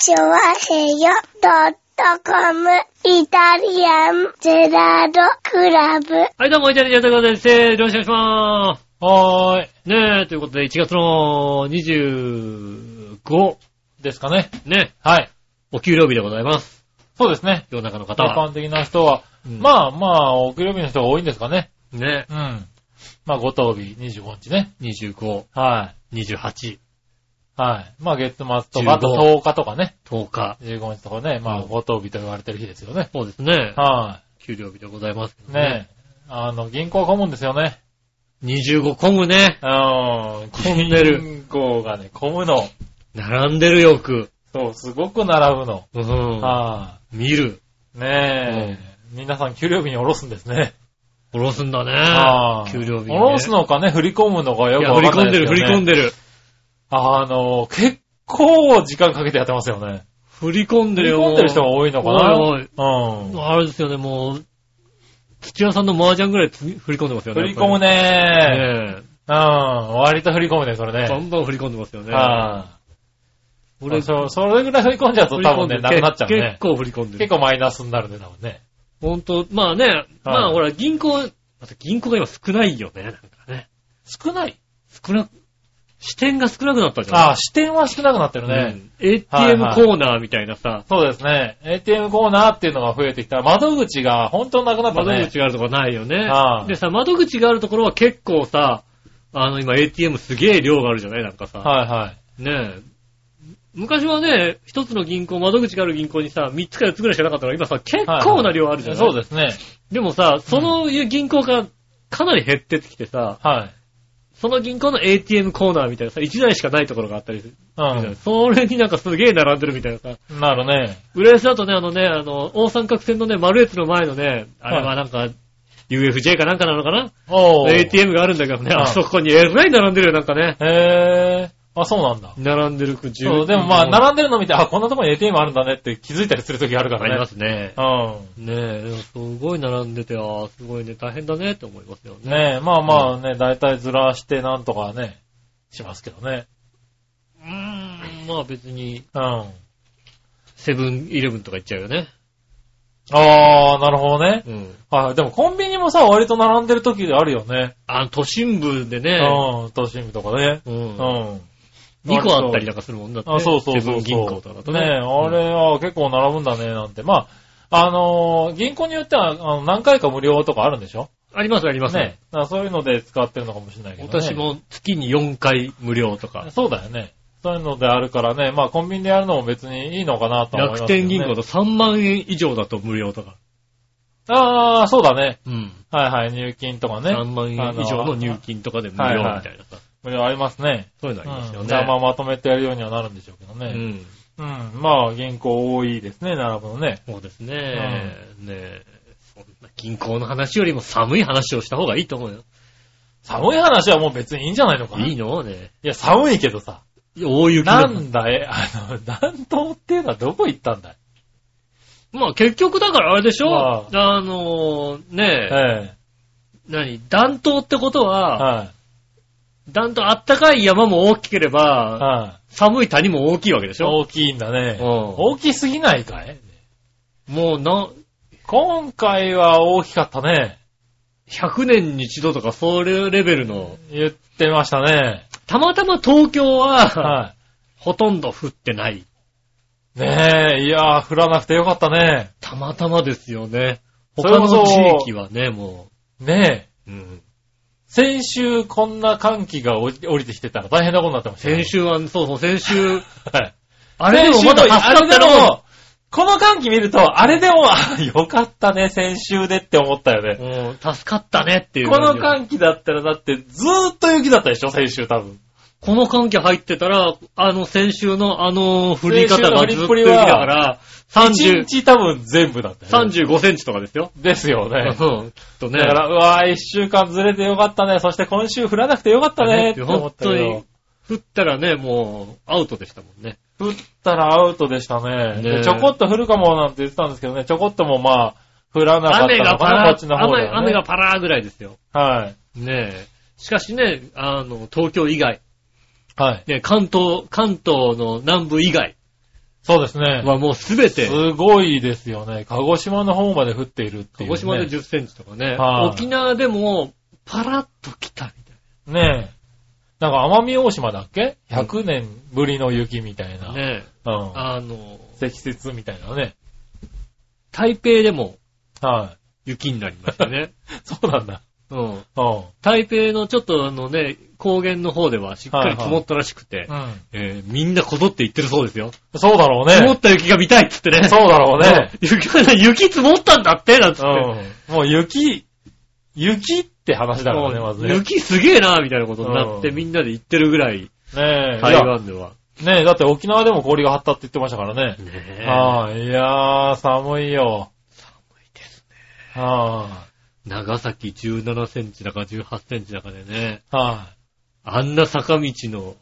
チョワヘヨドットコムイタリアンゼラードクラブ。はい、どうも、イタリアンジェラードです。よろしくお願いしまはーい。す。ねえ、ということで、1月の25、ですかね。ね、はい。お給料日でございます。そうですね。世の中の方一は。般的な人は、うんまあまあ、お給料日の人が多いんですかね。ね、うん。まあ、ご当日、25日ね。25、はい。28、はい。まあ、月末と15か、あと10日とかね。10日。15日とかね。まあ、うんご当日と言われてる日ですよね。そうですね。は給料日でございますねえ。あの、銀行混むんですよね。25混むね。うん。混んでる銀行がね、混むの。並んでるよく。そう、すごく並ぶの。うん。は見る。い。ねえ。皆さん給料日に下ろすんですね。下ろすんだね。はい給料日、ね。下ろすのかね、振り込むのかよくわ振り込んでる、かんないですけど、ね。振り込んでる。あの、結構時間かけてやってますよね。振り込んでるよ。振り込んでる人が多いのかなおいうん。あれですよね、もう、土屋さんの麻雀ぐらいつ振り込んでますよね。振り込むね。ねねうん。割と振り込むね、それえ。バね。ンバン振り込んでますよね。は俺い。そそれぐらい振り込んじゃうと多分ね、なくなっちゃう結ね。構振り込んでる。結構マイナスになるね、多分ね。ほんと、まあね、まあほら、銀行、また銀行が今少ないよね、なんかね。少ない？少な、視点が少なくなったじゃん。ああ、視点は少なくなってるね。うん。ATM はいはいコーナーみたいなさ、そうですね。ATM コーナーっていうのが増えてきた。窓口が本当なくなったね。窓口があるとこないよねは。いでさ、窓口があるところは結構さ、あの今 ATM すげえ量があるじゃない？なんかさ。はいはい。ねえ。昔はね、一つの銀行、窓口がある銀行にさ、三つか四つぐらいしかなかったのが、今さ、結構な量あるじゃない、そうですね。でもさ、その銀行がかなり減ってきてさ、はい。その銀行の ATM コーナーみたいなさ、一台しかないところがあったりする。うそれになんかすげえ並んでるみたいなさ。ん。なるね。浦安だとね、あのね、あの、大三角線のね、丸越の前のね、あれはなんか、UFJ かなんかなのかな？おー。?ATM があるんだけどね、うんあそこにえらい並んでるよ、なんかね。へー。あ、そうなんだ。並んでるく、そう、でもまあ、並んでるの見て、あ、こんなとこに ATM あるんだねって気づいたりするときあるからね。ありますね。うねえ、でもすごい並んでて、ああ、すごいね、大変だねって思いますよん。ね。ねえ、まあまあね、だいたいずらしてなんとかね、しますけどね。うーん、まあ別に、うん。セブンイレブンとか行っちゃうよね。あー、なるほどね。うん。はい。でもコンビニもさ、割と並んでる時であるよね。あの、都心部でね、うん。都心部とかね。う。うんん。2個あったりなんかするもんだって。あ、そうそうそうそう。銀行とかだとね。ねえ、あれは結構並ぶんだね、なんて。まあ、あのー銀行によっては、あの何回か無料とかあるんでしょ？ありますあります。ねそういうので使ってるのかもしれないけどね。私。も月に4回無料とか。そうだよね。そういうのであるからね、まあコンビニでやるのも別にいいのかなと思いますね。天銀行と3万円以上だと無料とか。ああ、そうだね。うん。はいはい、入金とかね。3万円以上の入金とかで無料みたいなさ。無料ありますね。そういうのありますよね。うんじゃあまあまとめてやるようにはなるんでしょうけどね。うん。うん。まあ銀行多いですね、並ぶのね。そうですね。ねえ。そんな銀行の話よりも寒い話をした方がいいと思うよ。寒い話はもう別にいいんじゃないのかいいいの？ね。や、寒いけどさ。大雪なだんだい？あの、暖冬っていうのはどこ行ったんだい？まあ結局だからあれでしょ？ああのー、ねえ、え何？暖冬ってことえ。は、はい。暖冬あったかい山も大きければ、はい。寒い谷も大きいわけでしょ？大きいんだね。うん大きすぎないかい？もうな、今回は大きかったね。100年に一度とかそういうレベルの、言ってましたね。たまたま東京は、はほとんど降ってない。い。ねえ、いやー、降らなくてよかったね。たまたまですよね。他の地域はね、もねえ。う、うん。先週こんな寒気が降りてきてたら大変なことになってましたね。先週は、そうそう、先週、はい。あれでもまだ助か先週あれでったのも、この寒気見ると、あれでも、あよかったね、先週でって思ったよね。うん、助かったねっていうこの。寒気だったらだってずーっと雪だったでしょ、先週多分。この寒気入ってたら、あの先週のあの降り方がずっとりだから、1 30、日多分全部だったよね。35センチとかですよ。ですよね。うん。とね。だから、うわぁ、一週間ずれてよかったね。そして今週降らなくてよかったねって思本ったけど当に。、降ったらね、もう、アウトでしたもんね。降ったらアウトでしたね。ねでちょこっと降るかもなんて言ってたんですけどね、ちょこっともまあ、降らなかった雨がのかな、パラこっちの方ね。雨がパラーぐらいですよ。はい。ねえ。しかしね、あの、東京以外、はい。ね、関東、関東の南部以外、そうですね。はもうすべて、すごいですよね。鹿児島の方まで降っているっていう、ね。鹿児島で10センチとかね、はい沖縄でもパラッと来たみたいねえ。なんか奄美大島だっけ ?100 年ぶりの雪みたいな。なね。うん。あの、積雪みたいなね。台北でもは雪になりましたね。い。そうなんだ。うん。うん。台北のちょっとあのね、高原の方ではしっかり積もったらしくて、みんなこぞって言ってるそうですよ。そうだろうね積もっ。た雪が見たいっつってね。そうだろうね。う ん雪が、雪積もったんだってなんつって。うん。もう雪、雪って話だからね、まずね。ね雪すげえなみたいなことになってうんみんなで言ってるぐらい、え。台湾では。ねえ、だって沖縄でも氷が張ったって言ってましたからね。ねえはい。いやー、寒いよ。寒いですは長崎17センチだか18センチだかでね、い。はい。あんな坂道の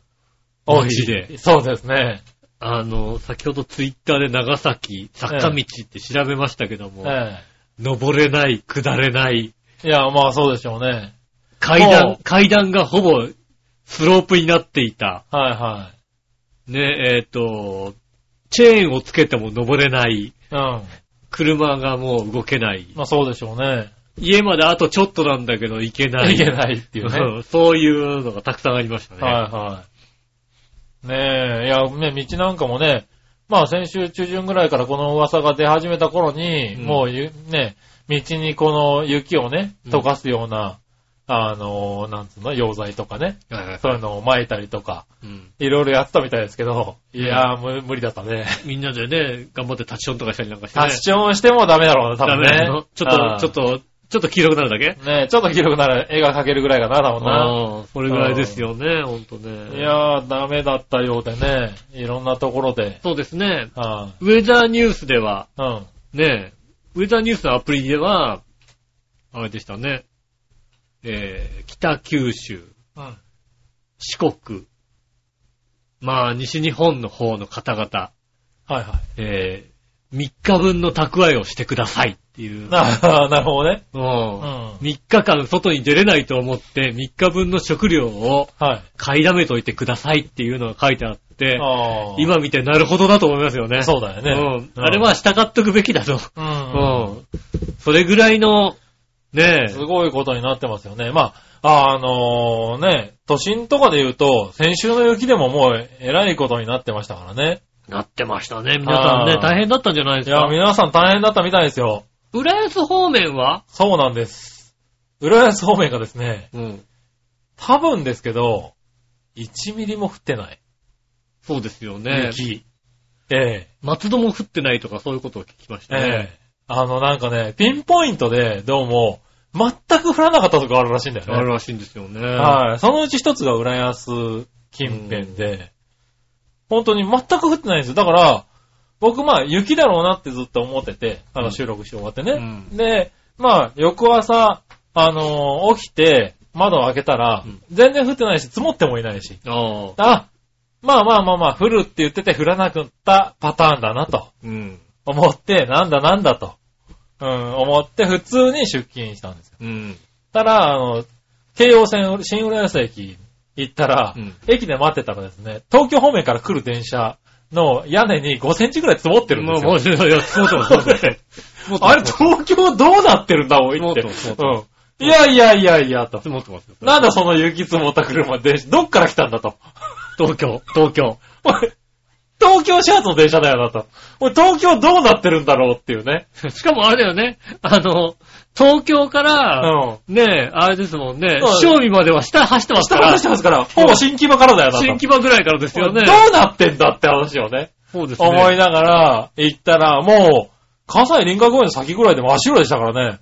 多い街で、そうですね。あの、先ほどツイッターで長崎坂道って調べましたけども、え登れない、下れない、え。いや、まあそうでしょうね。階段階段がほぼスロープになっていた。はいはね、えっ、と、チェーンをつけても登れない。い。うん。車がもう動けない。まあそうでしょうね。家まであとちょっとなんだけど行けない。いけないっていうね。うんそういうのがたくさんありましたね。はいはい。ねえ、いや、ね、道なんかもね、まあ先週中旬ぐらいからこの噂が出始めた頃に、うんもうゆね、道にこの雪をね、うん溶かすような、あの、なんつうの、溶剤とかね、はいはいそういうのを撒いたりとか、うんいろいろやってたみたいですけど、いやー、無無理だったね。みんなでね、頑張ってタッチションとかしたりなんかしてね。タッチョンしてもダメだろうな、多分ダメ。ちょっと、ちょっと、ちょっと黄色くなるだけ？ねちょっと広くなる絵が描けるぐらいかな、多分な。ああ、それぐらいですよね、ほんとね。いやー、ダメだったようでね、いろんなところで。そうですね。はウェザーニュースでは、いうん。ね、ウェザーニュースのアプリでは、あれでしたね。えー、北九州、うん。四国、まあ、西日本の方の方々、はいはい。えー、3日分の蓄えをしてくださいっていう。ななるほどね。うんうん。3日間外に出れないと思って、3日分の食料をはい。買いだめといてくださいっていうのが書いてあって、ああ。今見てなるほどだと思いますよね。そうだよね。うん。あれは従っとくべきだと。う。うんん。それぐらいの、ねすごいことになってますよね。まあ、あのね、都心とかで言うと、先週の雪でももうえらいことになってましたからね。なってましたね。皆さんね、大変だったんじゃないですかいや、。皆さん大変だったみたいですよ。浦安方面は？そうなんです。浦安方面がですね、うん。多分ですけど、1ミリも降ってない。そうですよね。雪。ええ松戸も降ってないとかそういうことを聞きましたええね。あの、なんかね、ピンポイントで、どうも、全く降らなかったとこあるらしいんだよね。あるらしいんですよね。はい。そのうち一つが浦安近辺で、本当に全く降ってないんですよ。だから、僕まあ雪だろうなってずっと思ってて、あうんの収録して終わってね。うんで、まあ翌朝、あのー起きて窓を開けたら、うん全然降ってないし、積もってもいないし。あまあまあまあまあ降るって言ってて降らなくったパターンだなとうん。思って、なんだなんだと、うん、思って普通に出勤したんですよ。うん。たら、あの、京葉線、新浦安駅行ったら、うん駅で待ってたらですね、東京方面から来る電車の屋根に5センチぐらい積もってるんですよ。もう、もう、いう。もっと あれ、東京どうなってるんだ、おいって。もっともっとうん。いやいやいやいや、と。積もってますよ。なんだその雪積もった車で、どっから来たんだと。東京、東京。お い東京始発の電車だよなと。おい東京どうなってるんだろうっていうね。しかもあれだよね、あの、東京かうら、ん。ねえ、あれですもんねそう、正味までは下走ってますから下走って、ますから、ほぼ新木場からだよなと。新木場ぐらいからですよね。どうなってんだって話をね。そうですね。思いながら行ったら、もう、関西臨海公園の先ぐらいで真っ白でしたからね。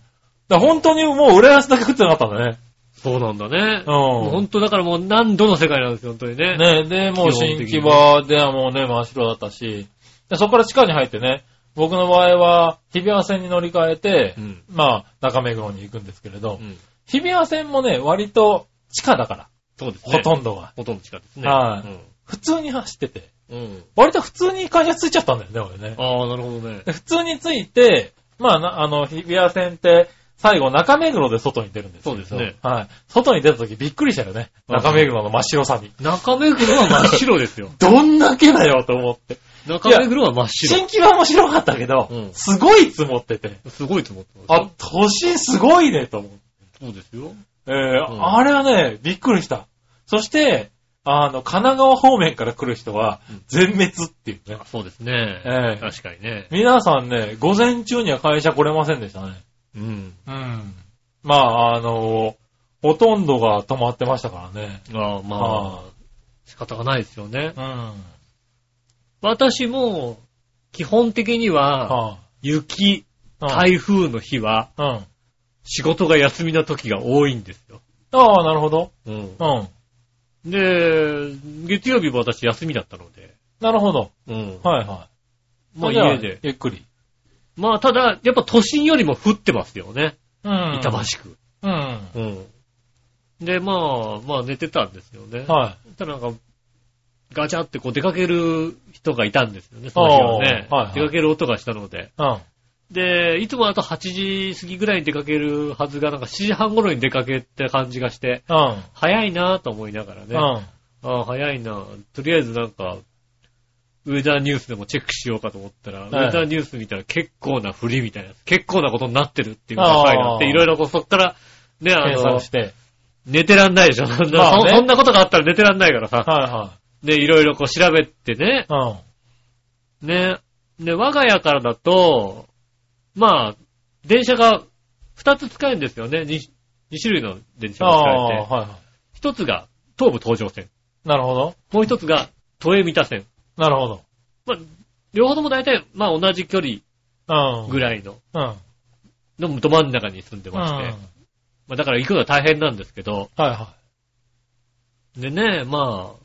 だから本当にもう浦安だけ食ってなかったんだね。そうなんだね。うん本当だからもう何度の世界なんですよ、本当にね。ね、で、もう新木場ではもうね、真っ白だったし、でそこから地下に入ってね、僕の場合は、日比谷線に乗り換えて、うん。まあ、中目黒に行くんですけれど、うん。日比谷線もね、割と地下だから、そうですね。ほとんどが。ほとんど近いですね。はい普通に走ってて、うん。うん。割と普通に会社着いちゃったんだよね、俺ね。ああ、なるほどね。で普通に着いて、まあな、あの、日比谷線って、最後中目黒で外に出るんですそうですねはい。外に出た時びっくりしたよね。うん中目黒の真っ白さに。中目黒は真っ白ですよ。どんだけだよと思って。中目黒は真っ白。新規は面白かったけど、うんすごい積もってて。すごいと思ってますあ、都心すごいね、と思って。そうですよ。えーんあれはね、びっくりした。そして、あの、神奈川方面から来る人はうん、全滅っていうね。そうですね。ええ確かにね。皆さんね、午前中には会社来れませんでしたね。うん。うん。まあ、あの、ほとんどが止まってましたからね。ああまああ、仕方がないですよね。うん。私も、基本的には、は雪、あ、台風の日は。仕事が休みな時が多いんですよ。ああ、なるほど。うん。うん。で、月曜日も私休みだったので、なるほど。うん。はいはい。まあじゃ家で。ゆっくり。まあただ、やっぱ都心よりも降ってますよね。うん板橋区。うん。うん。で、まあ、まあ寝てたんですよね。はたらなんか、ガチャってこう出かける人がいたんですよね、その日はね。はいはい出かける音がしたので。い。うん。で、いつもだと8時過ぎぐらいに出かけるはずが、なんか7時半頃に出かけた感じがして、うん。早いなぁと思いながらね。うん。ああ、早いなとりあえずなんか、ウェザーニュースでもチェックしようかと思ったら、ウェザーニュース見たら結構な振りみたいな、結構なことになってるっていうのが書いてあって、いろいろこうそっから、ね、あ検の索、して。寝てらんないでしょ。そんなまあねそそんなことがあったら寝てらんないからさ。はで、いろいろこう調べてね。いはい。ね。で、我が家からだと、まあ、電車が2つ使えるんですよね。2, 2種類の電うん。車が使えて。はいは1つが東武東上線。い。なるほど。もう1つが都営三田線。なるほど。まあ、両方とも大体、まあ同じ距離うん。ぐらいの、うん。のど真ん中に住んでうん。まして。はいまあだから行くのは大変なんですけど、はでね、まあ、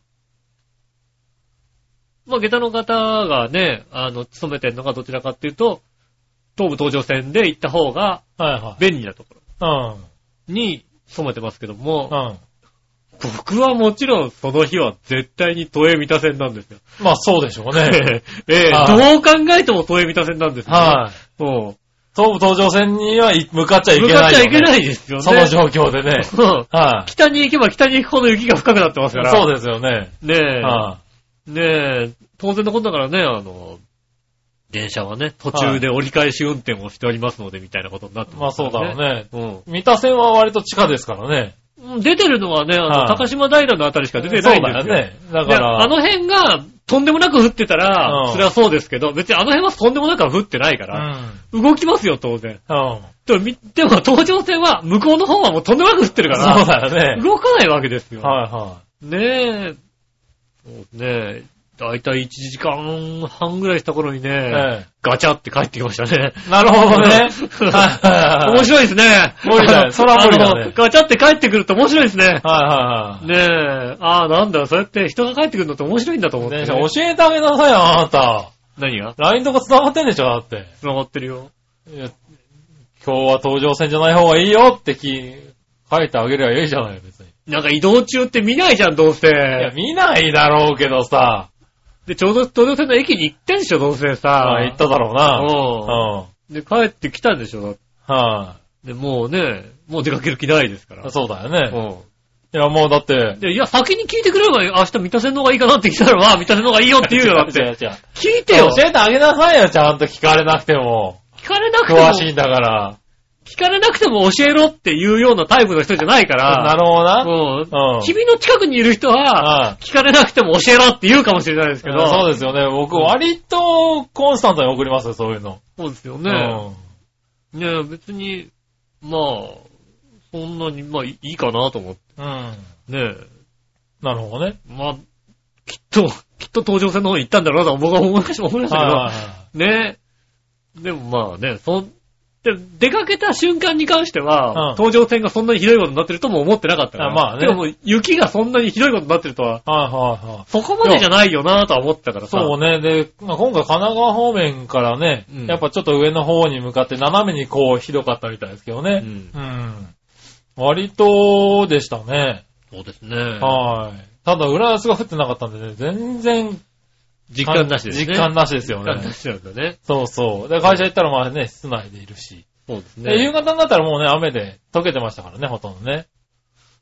まあ下駄の方がね、あの、勤めてるのがどちらかっていうと、東武東上線で行った方がい。はいは便利なとこ。ろに勤めてますけども、うん。僕はもちろんその日は絶対に都営三田線なんですよ。まあそうでしょうね。ええ、はいどう考えても都営三田線なんですよ、ね。はい。も東武東上線にはい向かっちゃう、いけない、。向かっちゃいけないいですよね。その状況でね。うんはい。北に行けば北に行くほど雪が深くなってますから。そうですよね。ねえ。はねえ、当然のことだからね、あの、電車はね、途中で折り返し運転をしておりますので、みたいなことになってい。まあますかそうらだろうね。ね。三田線は割と地下ですからね。うん。出てるのはね、あの、はい高島平のあたりしか出てないんですよ。そうだよね。だでから、あの辺が、とんでもなく降ってたら、うんそれはそうですけど、別にあの辺はとんでもなくは降ってないかうら、ん。動きますよ、当然。うん。でも、みでも東上線は、向こうの方はもうとんでもなく降ってるから、そうだよね。動かないわけですよ。はいはねえ。そうねえ。だいたい1時間半ぐらいした頃にね、ガチャって帰ってきましたね。え。なるほどね。面白いですね。無理だね あのそれは無理だねあのガチャって帰ってくると面白いですね。はいはいはい。ねえ。ああ、なんだ、そうやって人が帰ってくるのって面白いんだと思って、教えてあげなさいよ、あなた。何が？LINE とか繋がってんでしょ、だって。繋がってるよ。いや今日は東上線じゃない方がいいよってき書いてあげりゃいいじゃない、別に。なんか移動中って見ないじゃん、どうせ。いや、見ないだろうけどさ。で、ちょうど東上線の駅に行ってんでしょ、どうせさ。あ言っただろうな。うん。で、帰ってきたんでしょ。うん。はで、もうね、もう出かける気ないですから。い。そうだよね。ういや、もうだっていや、先に聞いてくれれば、明日三田線の方がいいかなって聞いたら、まあ、三田線の方がいいよって言うよ、だって。違う違う聞いてよ教えてあげなさいよ、ちゃんと聞かれなくても。聞かれなくても、詳しいんだから。聞かれなくても教えろっていうようなタイプの人じゃないから。なるほどな。うんうん君の近くにいる人は、は聞かれなくても教えろって言うかもしれないですけど。そうですよね。僕、割とコンスタントに送りますよ、そういうの。そうですようね。ん。ね別に、まあ、そんなに、まあいいかなと思って。うん。ねなるほどね。まあ、きっと、きっと東上線の方に行ったんだろうなと僕は思いました思いましたけど。ねでもまあね、そん、で出かけた瞬間に関しては、うん東上線がそんなにひどいことになってるとも思ってなかったから。あまあねてかもう雪がそんなにひどいことになってるとは、はいはいはい。そこまでじゃないよなとは思ってたからさ。そうね。で、まあ、今回神奈川方面からね、うんやっぱちょっと上の方に向かって斜めにこうひどかったみたいですけどね。うんうん。割とでしたね。そうですね。はい。ただ、浦安が降ってなかったんでね、全然、実感なしですね。実感なしですよね。実感なしなんだね。そうそう。で、会社行ったらまあね、室内でいるし。そうですで、夕ね。方になったらもうね、雨で溶けてましたからね、ほとんどね。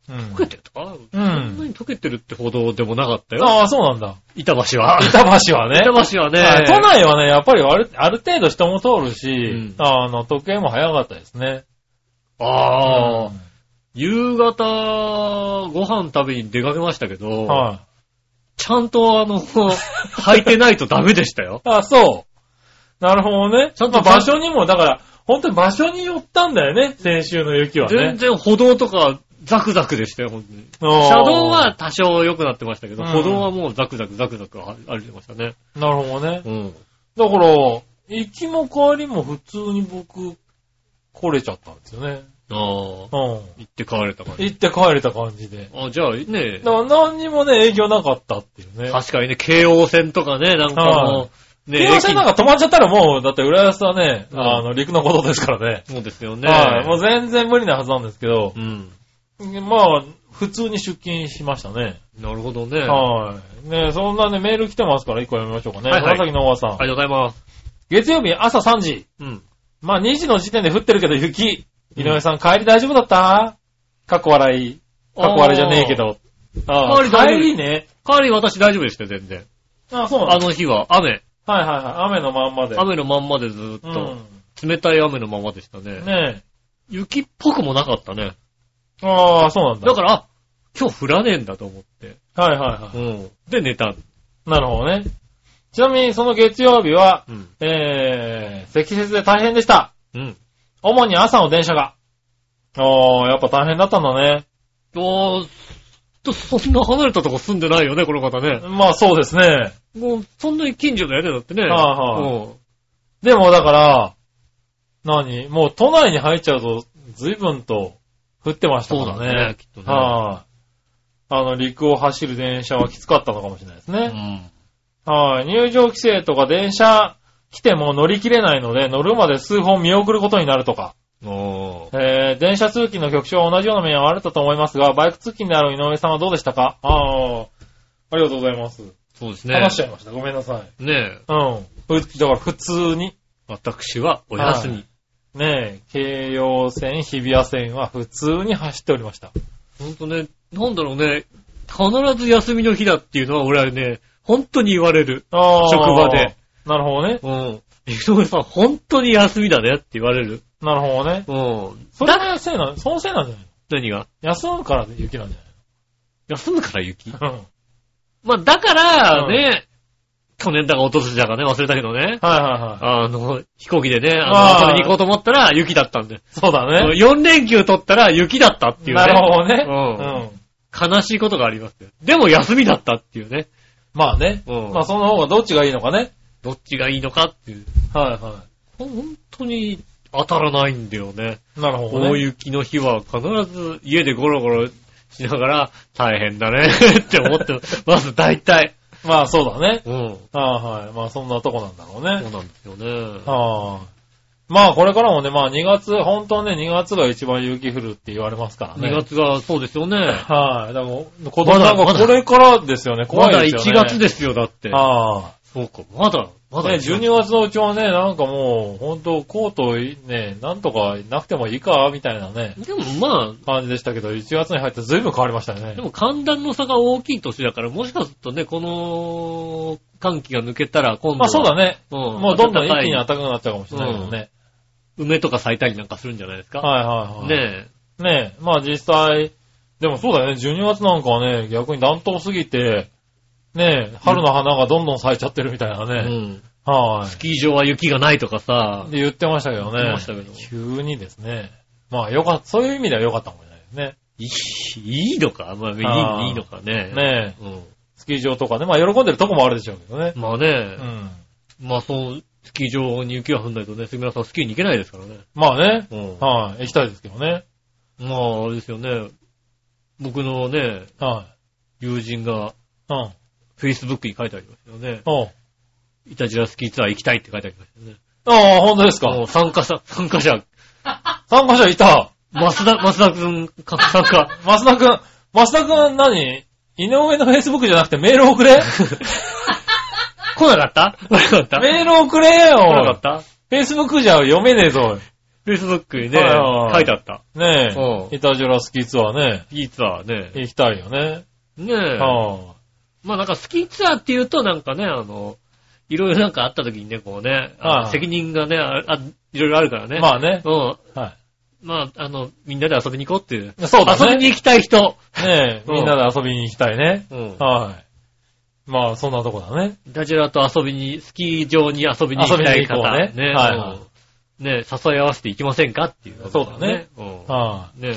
うん溶けてるとか、うそんなんに溶けてるってほどでもなかったよ。ああ、そうなんだ。板橋は。板橋はね。板橋はね、はい都内はね、やっぱりあるある程度人も通るし、んあの、時計も早かったですね。ああ、うん夕方、ご飯食べに出かけましたけど、はい。ちゃんとあの、履いてないとダメでしたよ。あ、そう。なるほどね。ちゃんとまあ場所にも、だから、本当に場所によったんだよね、先週の雪は全ね。然歩道とかザクザクでしたよ、本当に。車車道は、多少良くなってましたけど、うん歩道はもうザクザクザクザク歩いてましたね。なるほどね。うん。だから、行きも帰りも普通に僕、来れちゃったんですよね。ああ、行うん。って帰れた感じ。行って帰れた感じで。あ、じゃあね、だから何にもね、影響なかったっていうね。確かにね、京王線とかね、なんかもう、ね、京王線なん駅か止まっちゃったらもう、だって浦安はね、うんあの、陸のことですからね。そうですよね。はい。もう全然無理なはずなんですけど、うん。まあ、普通に出勤しましたね。なるほどね。はい。ねそんなね、メール来てますから一個読みましょうかね。はいはい紫のおばさん。ありがとうございます。月曜日朝3時。うん。まあ2時の時点で降ってるけど雪。井上さん、帰り大丈夫だった？かっこ笑い。かっこ笑いじゃねえけど。ああ帰り大丈夫帰りね。帰り私大丈夫でしたよ、全然。あそうな。あの日は雨。はいはいはい。雨のまんまで。雨のまんまでずーっうと、ん。冷たい雨のままでしたね。ね雪っぽくもなかったね。え。ああ、そうなんだ。だから、あ、今日降らねえんだと思って。はいはいはうん。で、寝た。い。なるほどね。ちなみにその月曜日は、うん。えー、積雪で大変でした。うん。主に朝の電車が。ああ、やっぱ大変だったんだね。おー、と、そんな離れたとこ住んでないよね、この方ね。まあそうですね。もう、そんなに近所だよね、だってね。はいはいうんでもだから、何？もう都内に入っちゃうと、随分と降ってましたそうだからね。ね、きっとね。はい、あの、陸を走る電車はきつかったのかもしれないですうね。ん。はい、入場規制とか電車来ても乗り切れないので、乗るまで数本見送ることになるとか。おー。えー、電車通勤の局長は同じような面はあったと思いますが、バイク通勤である井上さんはどうでしたか？ああ、ありがとうございます。そうですね。話しちゃいました。ごめんなさい。ねえ。うん。ふだから普通に、私はお休み。ねえ、京葉線、日比谷線は普通に走っておりました。ほんとね、なんだろうね、必ず休みの日だっていうのは俺はね、本当に言われる。職場で。なるほどね。うん。井上さん、本当に休みだねって言われる。なるほどね。うん。それのせいな、そのせいなんじゃない何が？休むから雪なんじ休むから雪？ゃないのまあ、だからね、去年だか一昨年だかね、忘れたけどね。はいはいはい。あの、飛行機でね、ああーの、遊びに行こうと思ったら雪だったんで。そうだね。4連休取ったら雪だったっていうね。なるほどね。うんうん。悲しいことがありますよ。でも休みだったっていうね。まあね。うんまあその方がどっちがいいのかね。どっちがいいのかっていう。はいはほ本当に当たらないんだよね。い。なるほどね。大雪の日は必ず家でゴロゴロしながら大変だね って思って、まず大体。まあそうだね。うん。はいはい。まあそんなとこなんだろうそうね。なんですよね。はい。まあこれからもね、まあ2月、本当はね、2月が一番雪降るって言われますからね。2月がそうですよね。はい。だから、子供さんまだがこれからですよね。怖まだいですよね。1月ですよ、だって。あそうか、まだ、まあ。だね、12月のうちはね、なんかもう、本当コートね、なんとかなくてもいいか、みたいなね、でもま感じでしたけど、1月に入って随分変わりましたよあ、ねで。も寒暖の差が大きい年だから、もしかするとね、この寒気が抜けたら今度は。まあそうだね。うん。もうどんどん一気に暖かくなっちゃうかもしれないけどね。い梅とか咲いたりなんかするんじゃないですか？はいはいはい。ねねえ、まあ実際、でもそうだよね、12月なんかはね、逆に暖冬すぎて、ねえ、春の花がどんどん咲いちゃってるみたいなえ。うね。ん。はい。スキー場は雪がないとかさ。で言ってましたけどね。言ってましたけど急にですね。まあよかった、そういう意味ではよかったかもしれないですいいいいのか？まあ、いいいいのかね。ね。ねえ、うん。スキー場とかね、まあ喜んでるとこもあるでしょうけどね。まあね、うん。まあそう、スキー場に雪が降んないとね、杉村さんスキーに行けないですからね。まあね。うん。はい。行きたいですけどね。まあ、あれですよね。僕のね、は友人が、い。うん。Facebook に書いてありましたよね。おうイタジラスキーツアー行きたいって書いてありましたよね。ああ、本当ですか。もう参加者、参加者、参加者いた。増田、増田くん、か参加。増田くん、増田くん何？井上の Facebook じゃなくてメール送れ？来なかった？来なかった？メール送れ来なかよった !Facebook じゃ読めねえぞ。Facebook にね、はいはい書いてあった。ねうんえ。イタジラスキーツアーね。いいツアーね。行きたいよね。ねえ。はまあなんかスキーツアーっていうとなんかね、あの、いろいろなんかあった時にね、こうね、あのはい責任がね、ああいろいろあるからい。ね。まあね。うん。はまあ、あの、みんなで遊びに行こうっていう。い。そうだね。遊びに行きたい人。ねえ、うんみんなで遊びに行きたいね。うん。はい。まあ、そんなとこだね。ダジャラと遊びに、スキー場に遊びに行きたい方。ねね。はいね誘い合わせて行きませんかっていう、そうだね。うん。はね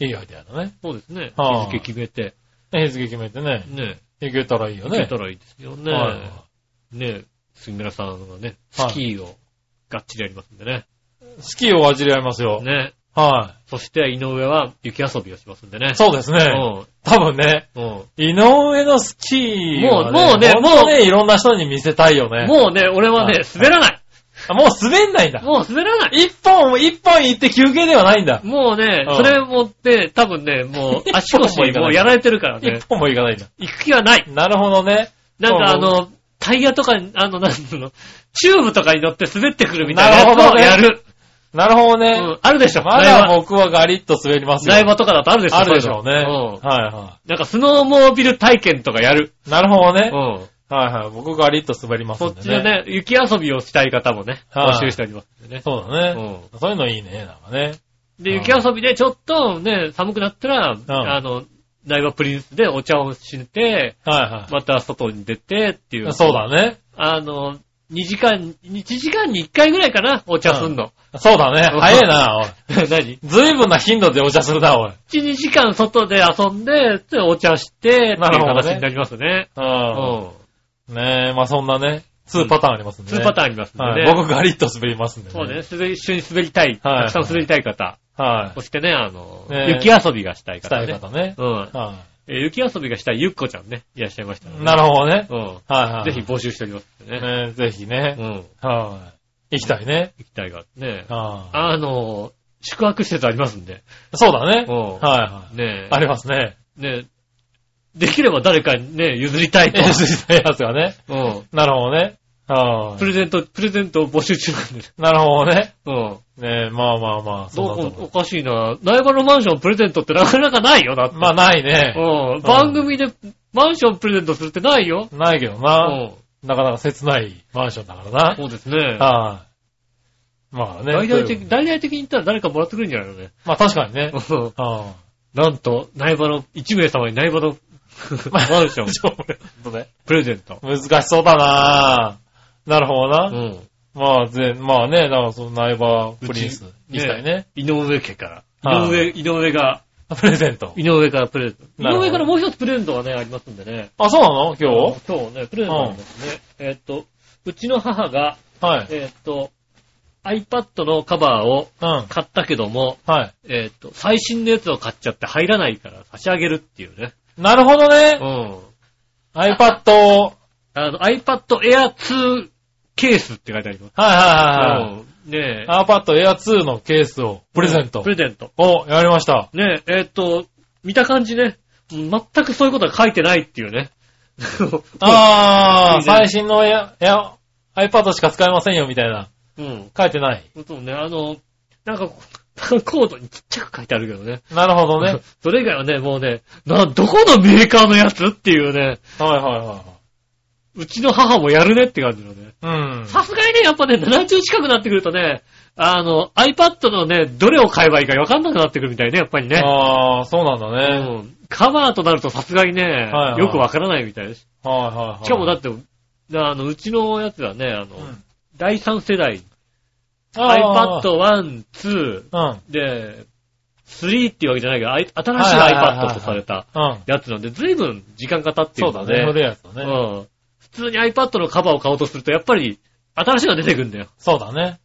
い。いいアイデアだね。そうですね。はあ日付決めて、日付決めてね。ね行けたらいいよね行けた。らいいですよね。はいね杉村さんがね、スはいキーをがっちりやりますんでね。スキーを味わいますよ。ね。はそして井上は雪遊びをしますんでねい。。そうですね。多分ね、うん。うん。井上のスキーは、もうもうねほんとね、いろんな人に見せたいよね。もうね、俺はねはい、滑らない。あもう滑んないんだ。もう滑らない。一本、一本行って休憩ではないんだ。もうねう、んそれもって、多分ね、もう 足腰もいかないもうやられてるからね一、本も行かないんだ。行く気はない。なるほどね。なんかあうんの、タイヤとかに、あの、なんつうの、チューブとかに乗って滑ってくるみたいなやつをなるほどねやる。なるほどね。うん、あるでしょ。まだ僕はガリッと滑りますよ。苗場とかだとあるでしょ。あるでしょうね。そういうのうん。はいはなんかスノーモービル体験とかやる。い。なるほどね。うん。はいはい。僕ガリッと滑りますそんでね。っちでね、雪遊びをしたい方もね、はい募集しておりますんでね。そうだね。うそういうのいいね、なんかね。で、うん雪遊びでちょっとね、寒くなったら、んあの、苗場プリンスでお茶をして、はいはまた外に出てっていう。い。そうだね。あの、2時間、1時間に1回ぐらいかな、お茶すんの。そうだね。うん早いな、おい。何？ずいぶんな頻度でお茶するな、おい。1、2時間外で遊んで、でお茶して、っていうなるほどね形になりますね。う。うんん。ねえ、まあそんなね、2パターンありますんでね。2パターンありますんでね。はい。僕ガリッと滑りますんでね。そうね、滑り、一緒に滑りたい。はいたくさん滑りたい方。はそしてね、あの、ね雪遊びがしたいい。した方ね。い方ね。うん。はえー雪遊びがしたいゆっこちゃんね、いらっしゃいましたなるほどね。うん。はいはい。ぜひ募集しておりますね。ねぜひねう。ん。はい。行きたいね。行きたいが、ね。はい。あの、宿泊施設ありますんで。そうだね。うん。はいはい。ねありますね。ねできれば誰かにね、譲りたいと。え、ついたやつがね。うん。なるほどね。はプレゼント、プレゼントを募集中なんで。い。なるほどね。うん。ねえ、まあまあまあ、そどうおかしいな。苗場のマンションプレゼントってなかなかないよ、だって。まあないね。うん。番組でマンションプレゼントするってないよ。ないけどうな。ん。なかなか切ないマンションだからな。そうですね。はい。まあね。大々的、大々的に言ったら誰かもらってくるんじゃないのね。まあ確かにね。うんはなんと、苗場の、1名様に苗場の マンションい。そうねプレゼント。難しそうだななるほどな。うん。まあ、ぜ、まあね、だからそのナイバープリンスうち行きたいね。井上家から。はい井上、井上が、プレゼント。井上からプレゼント。井上からもう一つプレゼントがね、ありますんでね。あ、そうなの？今日？今日ね、プレゼントがありますね。えーっと、うちの母が、はい。えーっと、iPad のカバーをうん。買ったけども、はい。えーっと、最新のやつを買っちゃって入らないから差し上げるっていうね。なるほどうね。ん。iPad を、はいあの、iPad Air 2ケースって書いてあります。はいはいはい。うんねえ。iPad Air 2のケースをプレゼントプ。レゼント。お、やりました。ねえ、えーっと、見た感じね、全くそういうことは書いてないっていうね。あー、最新のエア、エア、iPad しか使えませんよみたいな。うん。書いてない。そうね、あの、なんか、コードにちっちゃく書いてあるけどね。なるほどね。それ以外はね、もうね、な、どこのメーカーのやつっていうね、はいはいはうちの母もやるねって感じのね。いはい。うん。さすがにね、やっぱね、70近くなってくるとね、あの、iPad のね、どれを買えばいいか分かんなくなってくるみたいね、やっぱりね。あー、そうなんだうね。ん。カバーとなるとさすがにね、はいよく分からないみたいです。はいはいはい。しかもだって、あの、うちのやつはね、あの、うん第3世代、iPad 1、2、うん。で、3っていうわけじゃないけど、あい新しい iPad とされたうん。やつなんで、随分時間が経っているので、そうだね。古いやつだね。うん。普通に iPad のカバーを買おうとすると、やっぱり、新しいのが出てくるんだよ。そうだね。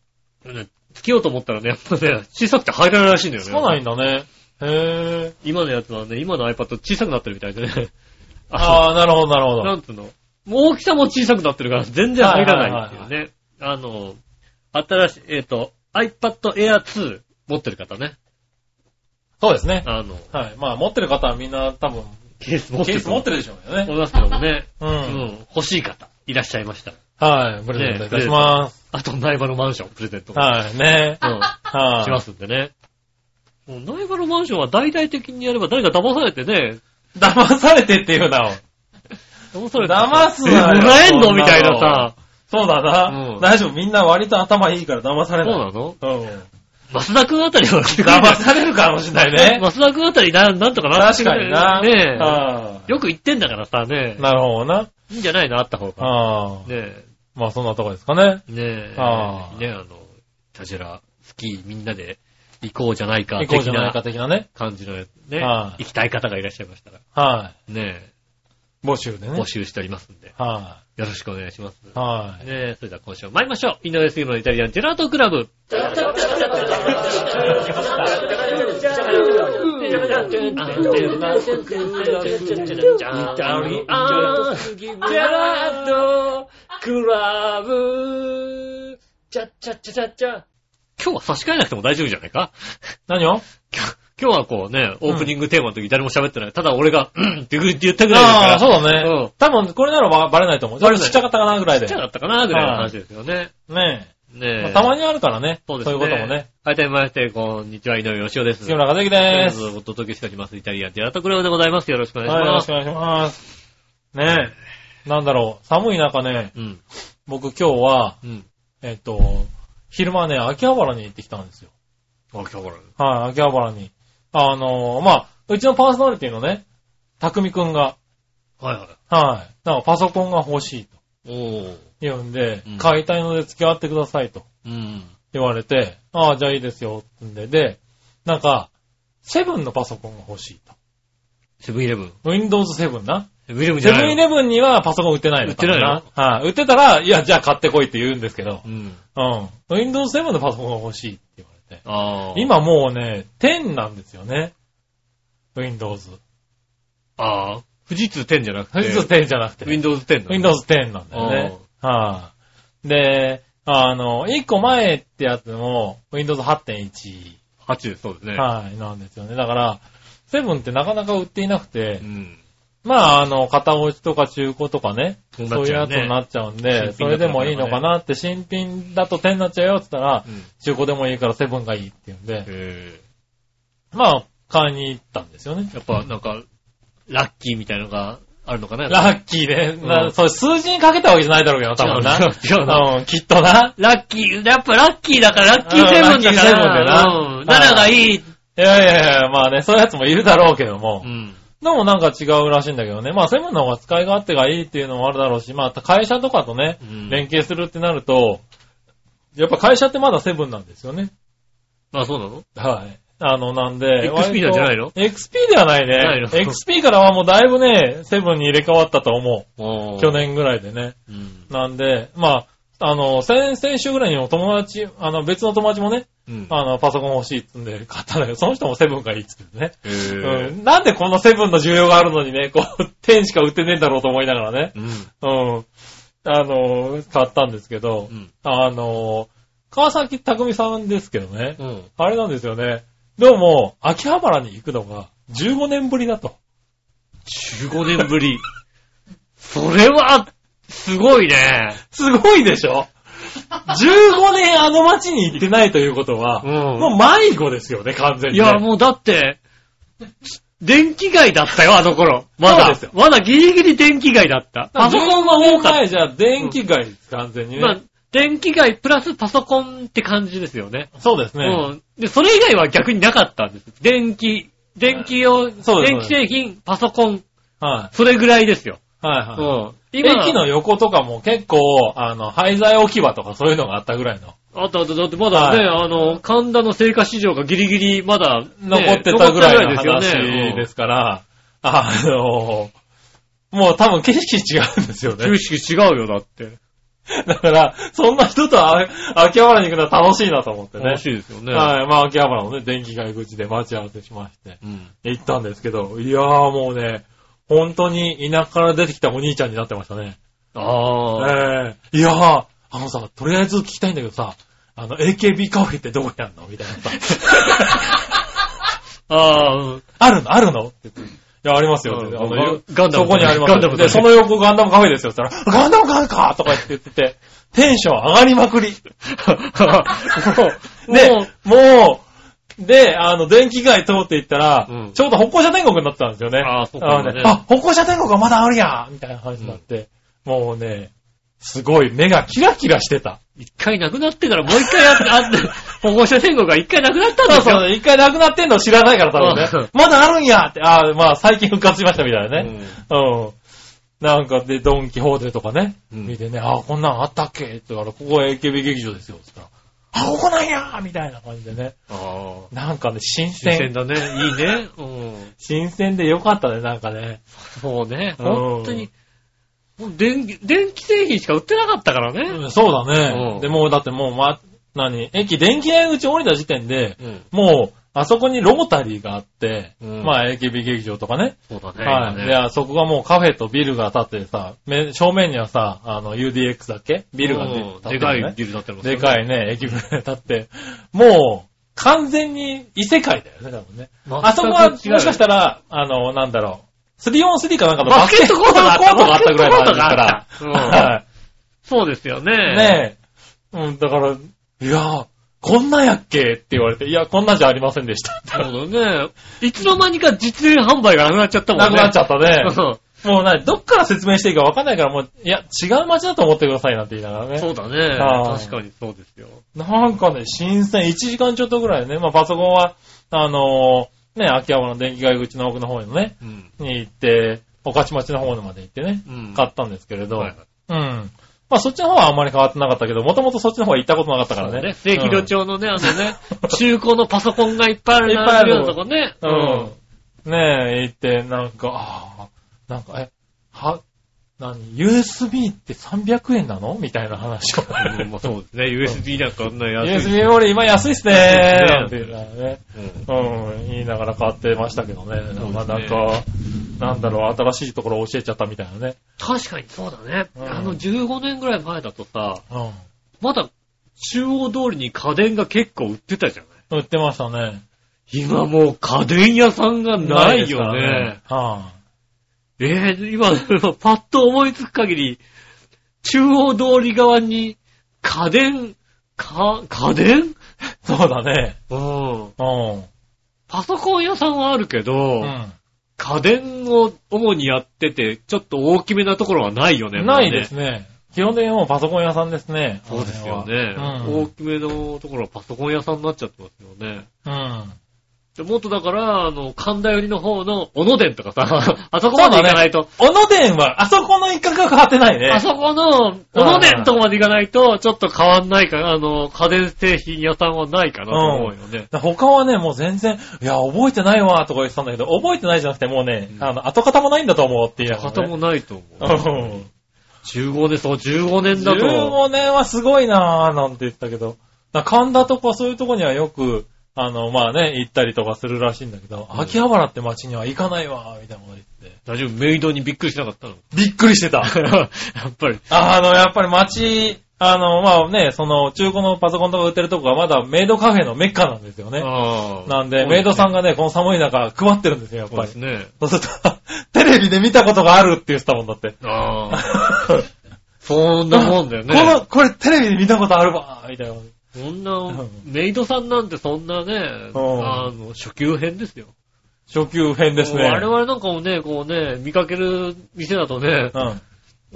ねつけようと思ったらね、やっぱね、小さくて入らないらしいんだよね。そうないんだね。へー。今のやつはね、今の iPad 小さくなってるみたいでね。あー、なるほどなるほど。なんつうの。もう大きさも小さくなってるから、全然入らないっていうね。あの、新しい、えっ、と、iPad Air 2持ってる方ね。そうですね。あの、はい。まあ持ってる方はみんな多分、ケース持ってる。ケース持ってるでしょうよね。思いますけどもね。う。うんん。欲しい方、いらっしゃいました。はい。プレゼントいたします。あと、苗場のマンション、プレゼント。はい。ねうん。はいしますんでね。もう苗場のマンションは大々的にやれば誰か騙されてね、騙されてっていうな。騙されて。騙すえなよもらえんのみたいなさ。そうだな。うん大丈夫。みんな割と頭いいから騙されない。そうなの？うん。増田くんあたりは騙されるかもしれないね。増田くんあたりな、なんとかな確かにな。ねあえ。よく言ってんだからさ、ねあなるほどな。いいんじゃないの？あった方が。ああ。ねまあそんなとこですかね。え。ねえ。ああねえ、あの、たじら、スキーみんなで行こうじゃないか、行こうじゃないか的的なね。な感じのやつね。はい行きたい方がいらっしゃいましたら。はねい。募集でえ、ね募。集しておりますんで。はよろしくお願いします。い。はい。ねえ、それでは今週も参りましょう。井上杉村のイタリアンジェラートクラブ。今日は差し替えなくても大丈夫じゃないか何を今日はこうね、オープニングテーマの時誰も喋ってない。ただ俺が、うんって言ったぐらいだから。ああ、そうだね。うん多分これならばバレないと思う。ちょっとちっちゃかったかなぐらいで。ちっちゃかったかなぐらいの話ですよね。ねねえ。まえ。あたまにあるからね。そうですね。いうこともね。。はい、改めまして、こんにちは、井上義雄です。杉村和之です。お届けしております。イタリアンジェラートクラブでございます。よろしくお願いしはい、よろます。しくお願いします。ねえ。なんだろう。寒い中ね、うん。僕今日は、うん。えっと、昼間ね、秋葉原に行ってきたんですよ。あ、今日から。はい、秋葉原に。あのーまあ、うちのパーソナリティのね、匠くんが、はいはい。はい、なんかパソコンが欲しいとおー。言うんで、うん買いたいので付き合ってくださいとうん。言われて、ああ、じゃあいいですよ、ってんで、で、なんか、セブンのパソコンが欲しいと。セブンイレブン。Windows 7な。セブンイレブンじセブンイレブンにはパソコン売ってないの売ってないの？多分はい、売ってたら、いや、じゃあ買ってこいって言うんですけどう、ん。うん。Windows 7のパソコンが欲しいって言わ今もうね、10なんですよね。Windows。ああ。富士通10じゃなくて。Windows 10じゃなくて。Windows 10だ。Windows 10なんだよね。はい、で、あの、1個前ってやつも、Windows 8.1、8です、そうですね。はい、なんですよね。だから、7ってなかなか売っていなくてう、ん。まあ、あの、片落ちとか中古とかね、そういうやつになっちゃうんで、それでもいいのかなって、新品だと10になっちゃうよって言ったらう、ん。中古でもいいから7がいいって言うんで、えまあ、買いに行ったんですよね。ー、やっぱなんか、ラッキーみたいのがあるのかなラッキーね。うんなそれ数字にかけたわけじゃないだろうけど、多分な。違うん、きっとな。ラッキー、やっぱラッキーだから、ラッキーセブンだから。うんラッキーセブンでなうん。7がいい。いやいやいや、まあね、そういうやつもいるだろうけどもう。ん。でもなんか違うらしいんだけどね。まあ、セブンの方が使い勝手がいいっていうのもあるだろうし、まあ、会社とかとね、うん連携するってなると、やっぱ会社ってまだセブンなんですよね。あ、そうなの？はい。あの、なんで、XP じゃないの ?XP ではないね。ないの？XP からはもうだいぶね、セブンに入れ替わったと思う。去。年ぐらいでね。うん。なんで、まあ、あの、先、先週ぐらいにも友達、あの、別の友達もね、うん。あの、パソコン欲しいっつんで買ったんだけど、その人もセブンがいいっつってね。うん。なんでこのセブンの需要があるのにね、こう、10しか売ってねえんだろうと思いながらね。うん。うん。あの、買ったんですけどう、ん。あの、川崎匠さんですけどね。うん。あれなんですよね。どうも、秋葉原に行くのが15年ぶりだと。15年ぶり。それは、すごいね。すごいでしょ？?15 年あの街に行ってないということは、うんもう迷子ですよね、完全に、ね。いや、もうだって、電気街だったよ、あの頃。まだそうですよ。まだギリギリ電気街だった。パソコンが15多年かった。前じゃ電気街完全にね。まあ、電気街プラスパソコンって感じですよね。そうですね。うん。で、それ以外は逆になかったんです。電気、電気用、そうです電気製品、パソコン、はそれぐらいですよ。い。はいはい。うん。駅の横とかも結構、あの、廃材置き場とかそういうのがあったぐらいの。あとあと、だってまだね、はあの、神田の青果市場がギリギリまだ、ね、残ってたぐらいの話ですから、あの、もう多分景色違うんですようん。ね。景色違うよ、だって。だから、そんな人とあ秋葉原に行くのは楽しいなと思ってね。楽しいですよね。はい。まあ、秋葉原のね、電気街口で待ち合わせしまして、うん。行ったんですけど、いやーもうね、本当に田舎から出てきたお兄ちゃんになってましたね。ああ。ええいやー、あのさ、とりあえず聞きたいんだけどさ、あの、AKB カフェってどこにあるの？みたいなさ。ああ、うん。あるの？あるの？って言って。いや、ありますよ。うんあのガガンダムそこにありますガンダムで、その横ガンダムカフェですよ。って言ったら、ガンダムカフェか？とか言って言ってて、テンション上がりまくり。もう、もう、で、あの、電気街通って行ったら、うんちょうど歩行者天国になってたんですよね。あーそうかあのねあ、歩行者天国がまだあるやんみたいな話になって、もうね、すごい目がキラキラしてた。一回なくなってからもう一回やって、あって、保護者天国が一回なくなったんですよ。そうそう、一回亡くなってんの知らないから多分うんね。まだあるんやって、ああ、まあ最近復活しましたみたいなね。うん。なんかで、ドンキホーテとかね、うん見てね、ああ、こんなんあったっけ？って言ったら、ここは AKB 劇場ですよ。って言ったら、あ、ここなんやみたいな感じでね。ああ。なんかね、新新鮮鮮。だね。いいね。うん。新鮮でよかったね、なんかね。そうね。うん本当に。もう電気、電気製品しか売ってなかったからね。うんそうだね。うんでもうだってもう、ま、何？駅、電気屋口降りた時点で、うん。もう、あそこにロータリーがあって、うんまあ AKB 劇場とかね。そうだね。はい。で、あそこがもうカフェとビルが建っててさ、め正面にはさ、あの UDX だっけ？ビルが建うんってる、でかねいビルだったのでかいね、駅ビルが建って、もう、完全に異世界だよね、多分ね。あそこは、もしかしたら、あの、なんだろう、3on3 かなんかのバスケットコートがあったぐらいのだから。うんはいそうですよね。ねえ。うん、だから、いやー、こんなんやっけ？って言われて、いや、こんなんじゃありませんでした。そうだね。いつの間にか実演販売がなくなっちゃったもんね。なくなっちゃったね。うんもうな、どっから説明していいかわかんないから、もう、いや、違う街だと思ってくださいなんて言いながらね。そうだね。確かにそうですよ。なんかね、新鮮、1時間ちょっとぐらいね、まあパソコンは、あのーね、秋葉原の電気街口の奥の方にね、うん。に行って、御徒町の方まで行ってね、うん。買ったんですけれど、はいはいうん。まあそっちの方はあんまり変わってなかったけど、もともとそっちの方は行ったことなかったからね。ね。正規路町のね、あのね、中古のパソコンがいっぱいあるいっぱいあるようなとこね。うん。うん。ねえ、行って、なんか、ああ、なんか、え、は、何 ?USB って300円なの？みたいな話を。うん。まあそうですね。USB なんかあんな安い。USB 俺今安いっすねーなんていうね。うんうん、言いながら買ってましたけどねまあなんか、なんだろう、新しいところ教えちゃったみたいなね。確かにそうだね。うんあの15年ぐらい前だとさ、うん。まだ中央通りに家電が結構売ってたじゃない売ってましたね。今もう家電屋さんがないよね。はえー、今、パッと思いつく限り、中央通り側に家電、か、家電？い、そうだね。うん。うん。パソコン屋さんはあるけど、うん。家電を主にやってて、ちょっと大きめなところはないよね。ないですね。ね。基本的にもうパソコン屋さんですね。そうですよね、うん大きめのところはパソコン屋さんになっちゃってますよね。うん。でもっとだから、あの、神田寄りの方の小野店とかさ、あそこまで行かないと、小野店は、あそこの一角が変わってないね。あそこの、小野店とこまで行かないと、ちょっと変わんないか、あの、家電製品屋さんはないかなと思うよね。他はね、もう全然、いや、覚えてないわ、とか言ってたんだけど、覚えてないじゃなくて、もうね、うんあの、跡形もないんだと思うって言いながら方ね、もないと思うう。ん。15年、そう、15年だと。15年はすごいなぁ、なんて言ったけど、神田とかそういうとこにはよく、あの、まあね、行ったりとかするらしいんだけど、うん秋葉原って街には行かないわ、みたいなこと言って。大丈夫？メイドにびっくりしなかったの？びっくりしてた。やっぱり。あの、やっぱり街、あの、まあね、その、中古のパソコンとか売ってるとこがまだメイドカフェのメッカなんですよね。ああなんで、メイドさんが、がね、この寒い中配ってるんですよ、やっぱりそうです。ね。そうすると、テレビで見たことがあるって言ってたもんだって。ああ。そんなもんだよね。この、これテレビで見たことあるわ、みたいな。そんな、メイドさんなんてそんなね、うんあの、初級編ですよ。初級編ですね。我々なんかもね、こうね、見かける店だとね、うん。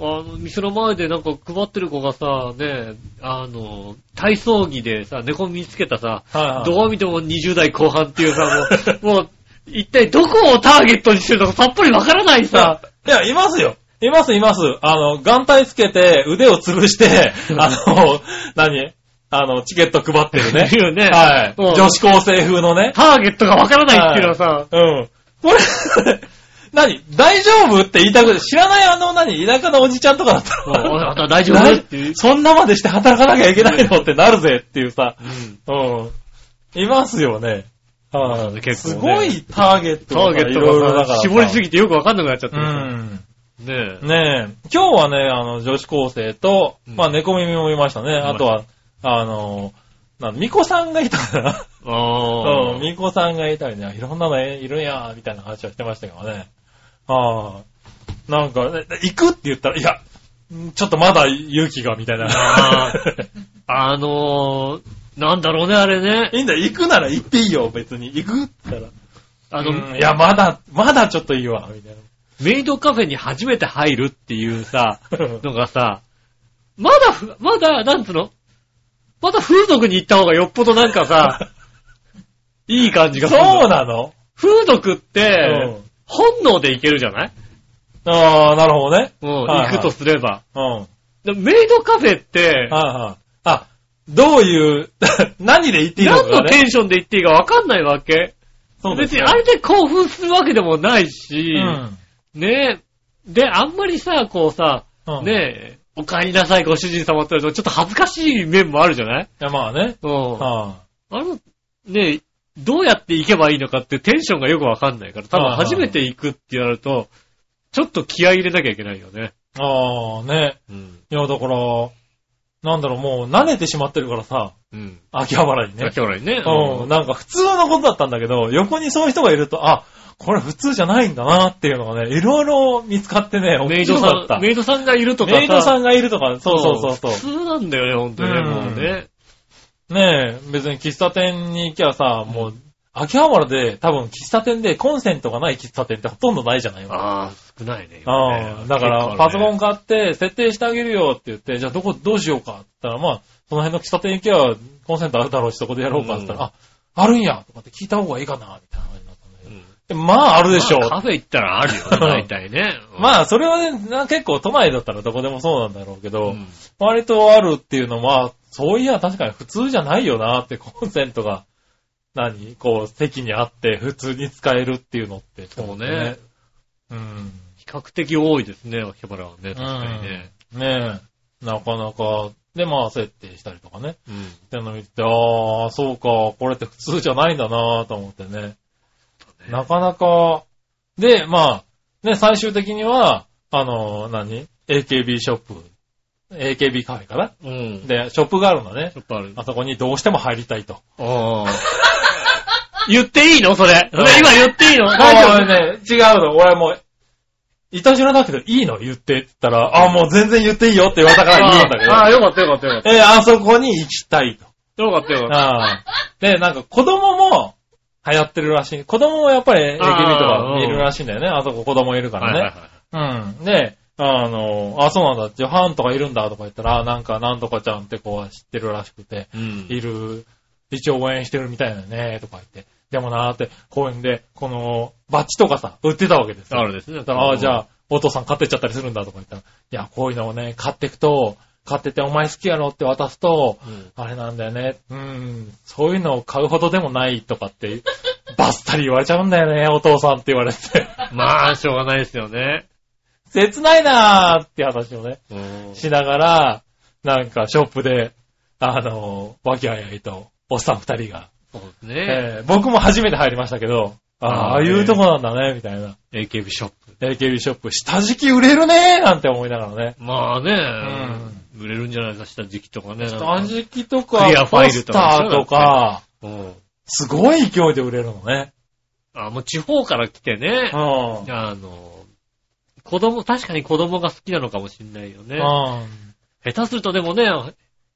あの、店の前でなんか配ってる子がさ、ね、あの、体操着でさ、猫見つけたさ、はいはい。どう見ても20代後半っていうさ、もう、もう、一体どこをターゲットにしてるのかさっぱりわからないさ、いや、いますよ。います、います。あの、眼帯つけて、腕を潰して、あの、何？あの、チケット配ってるね。いうねはい。うん女子高生風のね。ターゲットがわからないっていうのはさ、うん。これ、何？大丈夫って言いたくて、知らないあの、何？田舎のおじちゃんとかだったら、なた大丈夫っていう。そんなまでして働かなきゃいけないのってなるぜっていうさ。うんうん。いますよね。はい。結構ねすごいターゲッタトがいーゲットがだからさ。絞りすぎてよくわかんなくなっちゃってうるさん。ねえ。ねえ。今日はね、あの、女子高生と、うんまあ、猫耳も見ましたね。あとは、あの、なんミコさんがいたかな。ああ。うん、ミコさんがいたりね、いろんなのいるんや、みたいな話はしてましたけどね。ああ。なんか、ね、行くって言ったら、いや、んちょっとまだ勇気が、みたいな。あ あのー、なんだろうね、あれね。いいんだよ、行くなら行っていいよ、別に。行くって言ったら。あの、うんいや、まだ、まだちょっといいわ、みたいメイドカフェに初めて入るっていうさ、な。のがさ、まだふ、まだ、なんつうのまだ風俗に行った方がよっぽどなんかさ、いい感じがする。そうなの？風俗って、うん本能で行けるじゃない？ああ、なるほどね。うん、はいはい行くとすれば。うん。でもメイドカフェって。あ、どういう、何で言っていいの何の。テンションで行っていいかわかんないわけ。そうですよ別にあれで興奮するわけでもないし、うん。ねで、あんまりさ、こうさ、うんねえ、お帰りなさいご主人様って言われるとちょっと恥ずかしい面もあるじゃない？いや、まあね。うん。はあの、ねえ、どうやって行けばいいのかってテンションがよくわかんないから、多分初めて行くって言われると、ちょっと気合い入れなきゃいけないよね。い。ああ、ね。うん。いや、だから、なんだろう、もう慣れてしまってるからさ、うん。秋葉原にね。将来ね。うん、なんか普通のことだったんだけど、横にそういう人がいると、あ、これ普通じゃないんだなっていうのがね、いろいろ見つかってね、メイドさ面白かったん、。メイドさんがいるとかさ。メイドさんがいるとか、そうそうそうそう。普通なんだよね、ほんとにね、うんもうね。ねえ、別に喫茶店に行きゃさ、もう、秋葉原で多分喫茶店でコンセントがない喫茶店ってほとんどないじゃないああ、少ないね。ああ、だから、パソコンか。買って、設定してあげるよって言って、じゃあどこ、どうしようかって言ったら、まあ、その辺の喫茶店行けば、コンセントあるだろうし、そこでやろうかって言ったら、うんあ、あるんやとかって聞いた方がいいかな、みたいなまあ、あるでしょう。まあカフェ行ったらあるよね、大体ね。まあ、それはね、な結構都内だったらどこでもそうなんだろうけうど、ん、割とあるっていうのは、そういや確かに普通じゃないよなって、コンセントが、何こう、席にあって普通に使えるっていうのって。そうね。うん。比較的多いですね、秋葉原はね、確かにね。うん。ねえ。なかなか、で、まあ、設定したりとかね。うん。っての見て、ああ、そうか、これって普通じゃないんだなと思ってね。なかなか、で、まあ、ね、最終的には、あの、何 ?AKB ショップ、AKB カフェかな？うん。で、ショップがあるんだねち。ょっとある。あそこにどうしても入りたいと。ああ。言っていいの？それ。そうんれ今言っていの？大大丈丈夫ね、違うの。俺もう、いたじらだけどいいの？言ってって言ったら、あ、もう全然言っていいよって言われたから言うんだけど。ああ、よかったよかったよかっえーあそこに行きたいと。た。よかったよかった。ああ。で、なんか子供も流行ってるらしい。子供もやっぱり AKB とか見るらしいんだよね。あそこ子供いるからね。はいはいはい。うん。で、あの、あ、そうなんだ。ジョハンとかいるんだとか言ったら、あなんかなんとかちゃんって子は知ってるらしくて、うん。いる、一応応援してるみたいだよね、とか言って。でもなーって、公園で、この、バッジとかさ、売ってたわけですよ。あるですね。だから、ああ、じゃあ、お父さん買ってっちゃったりするんだとか言ったら、いや、こういうのをね、買ってくと、買っててお前好きやろって渡すと、うんあれなんだよね。うーん、そういうのを買うほどでもないとかって、バッサリ言われちゃうんだよね、お父さんって言われて。まあ、しょうがないですよね。切ないなーって話をね、うん。しながら、なんかショップで、あの、和気あいあいと、おっさん二人が、そうですね。えー僕も初めて入りましたけど、ああ、ああいうとこなんだね、みたいな。AKB ショップ。AKB ショップ、下敷き売れるねーなんて思いながらね。まあね、売れるんじゃないかした時期とかね。下敷きとか、クリアファイルとかポスターとか、うん。すごい勢いで売れるのね。あ、もう地方から来てねう、ん。あの、子供、確かに子供が好きなのかもしんないよね。うん。下手するとでもね、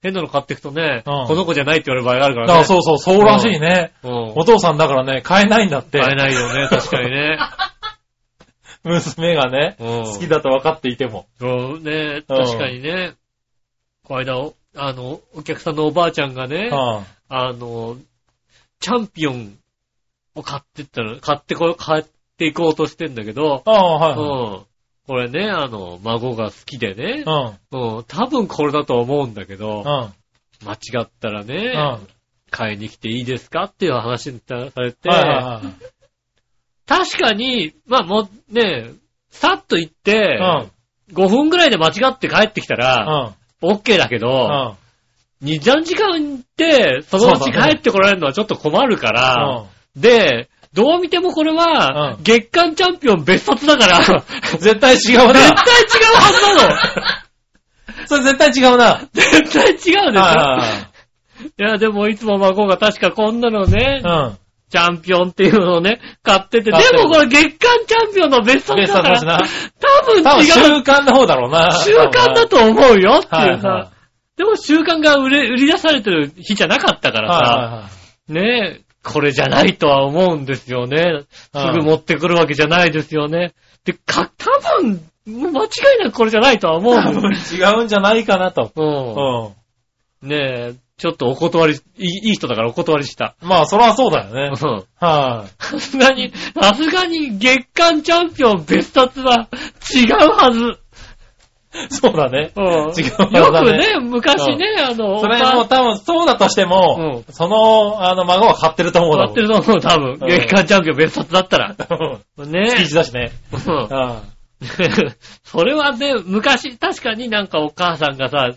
変なの買っていくとね、うんこの子じゃないって言われる場合があるかだかららね。そうそう、そうらしいね。うん。お父さんだからね、買えないんだって。買えないよね、確かにね。娘がね、うん。好きだと分かっていても。そうね、確かにね。この間、おあの、お客さんのおばあちゃんがね、うん。あの、チャンピオンを買ってったら、買ってこよ、買っていこうとしてんだけど、ああ、うはいはい。ん。これね、あの、孫が好きでねう、ん。うん、多分これだと思うんだけどう、ん。間違ったらね、うん。買いに来ていいですかっていう話にされて、はいはいはい。確かに、まあもうね、さっと行って、うん。5分ぐらいで間違って帰ってきたら、OK だけど、うん。2、3時間行って、そのうち帰ってこられるのはちょっと困るから、うん。で、どう見てもこれはう、ん月間チャンピオン別冊だから、絶絶対違う対違うな。はずなの それ絶対違うな。絶対違うでしょはいや、でもいつも孫が確かこんなのね、いはい。チャンピオンっていうのをね、買ってて、で買ってるもこれ月間チャンピオンの別うん。冊だから、別冊だしな。多分違う。慣の方だろうな。習慣だと思うよってはいいうはさ。でも習慣が売れ、売り出されてる日じゃなかったからさ、はいねえ、これじゃないとは思うんですよね。すぐ持ってくるわけじゃないですよね。で、か、多分、もう間違いなくこれじゃないとは思う多んで分違うんじゃないかなと。すよ。ううん。ねえ、ちょっとお断り、いいいい人だからお断りした。ん。まあ、そらそうだよね。うん。はさすがに、さすがに月間チャンピオン別冊は違うはず。い。そうだね。うん。違うはずだよくねね、昔ね、あの、それも多分そうだとしても、その、あの、孫は買ってると思うだやってると思う、多分。うん月間チャンピオン別冊だったら。うんね月一だしね。うんあ それはね、昔、確かになんかお母さんがさ、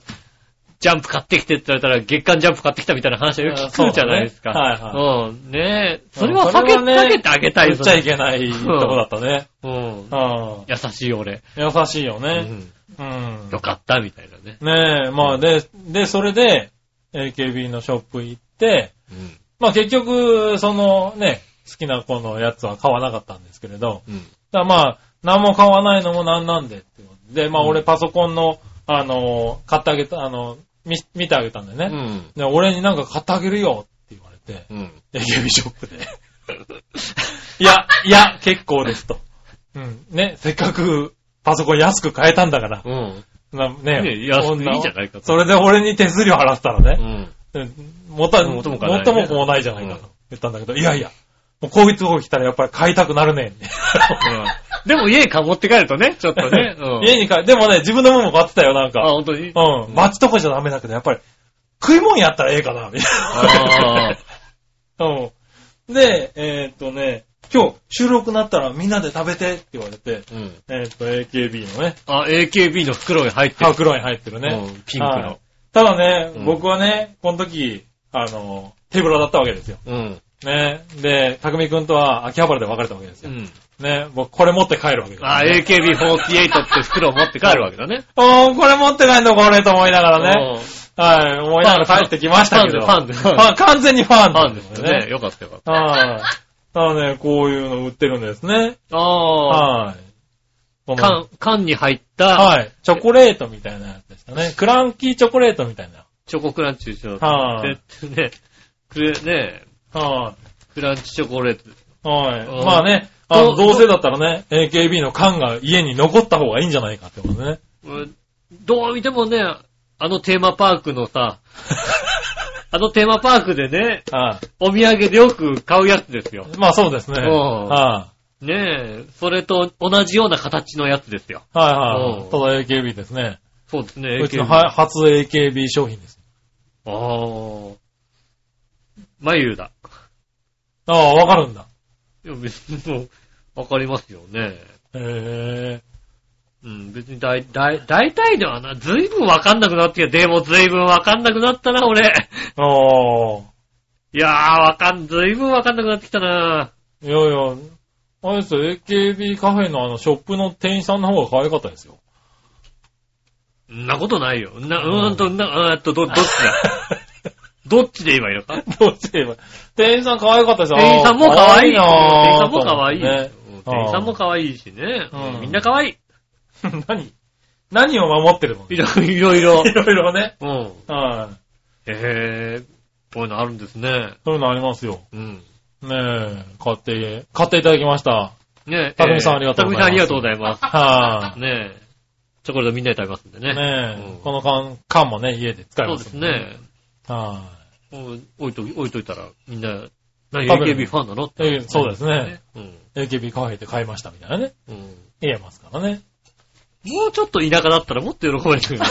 ジャンプ買ってきてって言われたら月間ジャンプ買ってきたみたいな話はよく聞くじゃないですか。そうだねはいうん。ねえ。それは避け、避けてあげたい言っちゃいけないとこだったね。うん。うん優しい俺。優しいようね。ん。うん。よかった、みたいなね。ねえ、まあで、で、それで、AKB のショップ行って、うん。まあ結局、そのね、好きな子のやつは買わなかったんですけれど、うん。だまあ、何も買わないのもなんなんでってで、まあうん俺パソコンの、あの、買ってあげた、あの、見、見てあげたんだよね。うん。で、俺になんか買ってあげるよって言われて、うん。AKB ショップで。いや、いや、結構ですと。うん。ね、せっかくパソコン安く買えたんだから。うん。なねね安くそんないいじゃないかとそれで俺に手数料払ってたらうね、ん。うんもた、元も子もないも子もないじゃないかうんと言ったんだけど、いやいや、もうこういうとこ来たらやっぱり買いたくなるね。でも家か持って帰るとね、ちょっとね。うん。家に帰でもね、自分のものも買ってたよ、なんあ、か。本当に？うん。バチとかじゃダメだけど、やっぱり、食い物やったらええかな、みたいあな。うん。で、えーっとね、今日収録なったらみんなで食べてって言われて、ーうん。えーっと、AKB のね、あ、AKB の袋に入ってる。袋に入ってるね。うんピンクのはいただね、うん僕はね、この時、あの、手ぶらだったわけですよ。うん。ね。で、匠くんとは秋葉原で別れたわけですよ。うん。ね。僕これ持って帰るわけですよ。あ、AKB48 って袋を持って帰るわけだね。お ー、これ持って帰んのこれと思いながらね。はい、思いながら帰ってきましたけど。ファンでファンでファン完全にファンファンですよね。よかったよかった。はい。ただね、こういうの売ってるんですね。ああ。はい。缶、缶に入った、はい。チョコレートみたいなやつでしたね。クランキーチョコレートみたいな。チョコクランチでしょ。はいでね、くれ、ね、はクランチチョコレート。い。はい。うんまあね、あの、どどうせだったらね、AKB の缶が家に残った方がいいんじゃないかってことね。うんどう見てもね、あのテーマパークのさ、あのテーマパークでね、はお土産でよく買うやつですよ。い。まあそうですね。うんはねえ、それと同じような形のやつですよ。い。はいはうんい。ただ AKB ですね。そうですね。うちの AKB は初 AKB 商品です。ああ。眉だ。ああ、わかるんだ。いや、別にもう、わかりますよね。へえ。うん、別に大、大、大体ではな、ずいぶんわかんなくなってきた。でもずいぶんわかんなくなったな、俺。ああ。いやー、わかん、ずいぶんわかんなくなってきたな。いやいや、あれですよ、AKB カフェのあの、ショップの店員さんの方が可愛かったですよ。んなことないよ。な、うーんと、な、うーんと、ど、どっちだ？どっちで言えばいいのか？どうすれば。店員さん可愛かったですよ。店員さんも可愛いよ。あー店員さんも可愛い店員さんも可愛いしね。うんみんな可愛い。何？何を守ってるの？いろいろいろ。いろね。うん。はい。へえ、こういうのあるんですね。そういうのありますよ。うん。ねえ、買って、買っていただきました。ねえ。たくみさんありがとうございますたくみさんありがとうございます。はねえ。チョコレートみんなで食べますんでい。ね。ねえ、うんこの缶、缶もね、家で使いそうまんで。ですすね。はもう置いと、置いといたら、みんな、何 AKB ファンなの？ってええそうですね。うん。い。AKB カフェで買いましたみたいなね。うん。言えますからね。もうちょっと田舎だったらもっと喜べるけどね。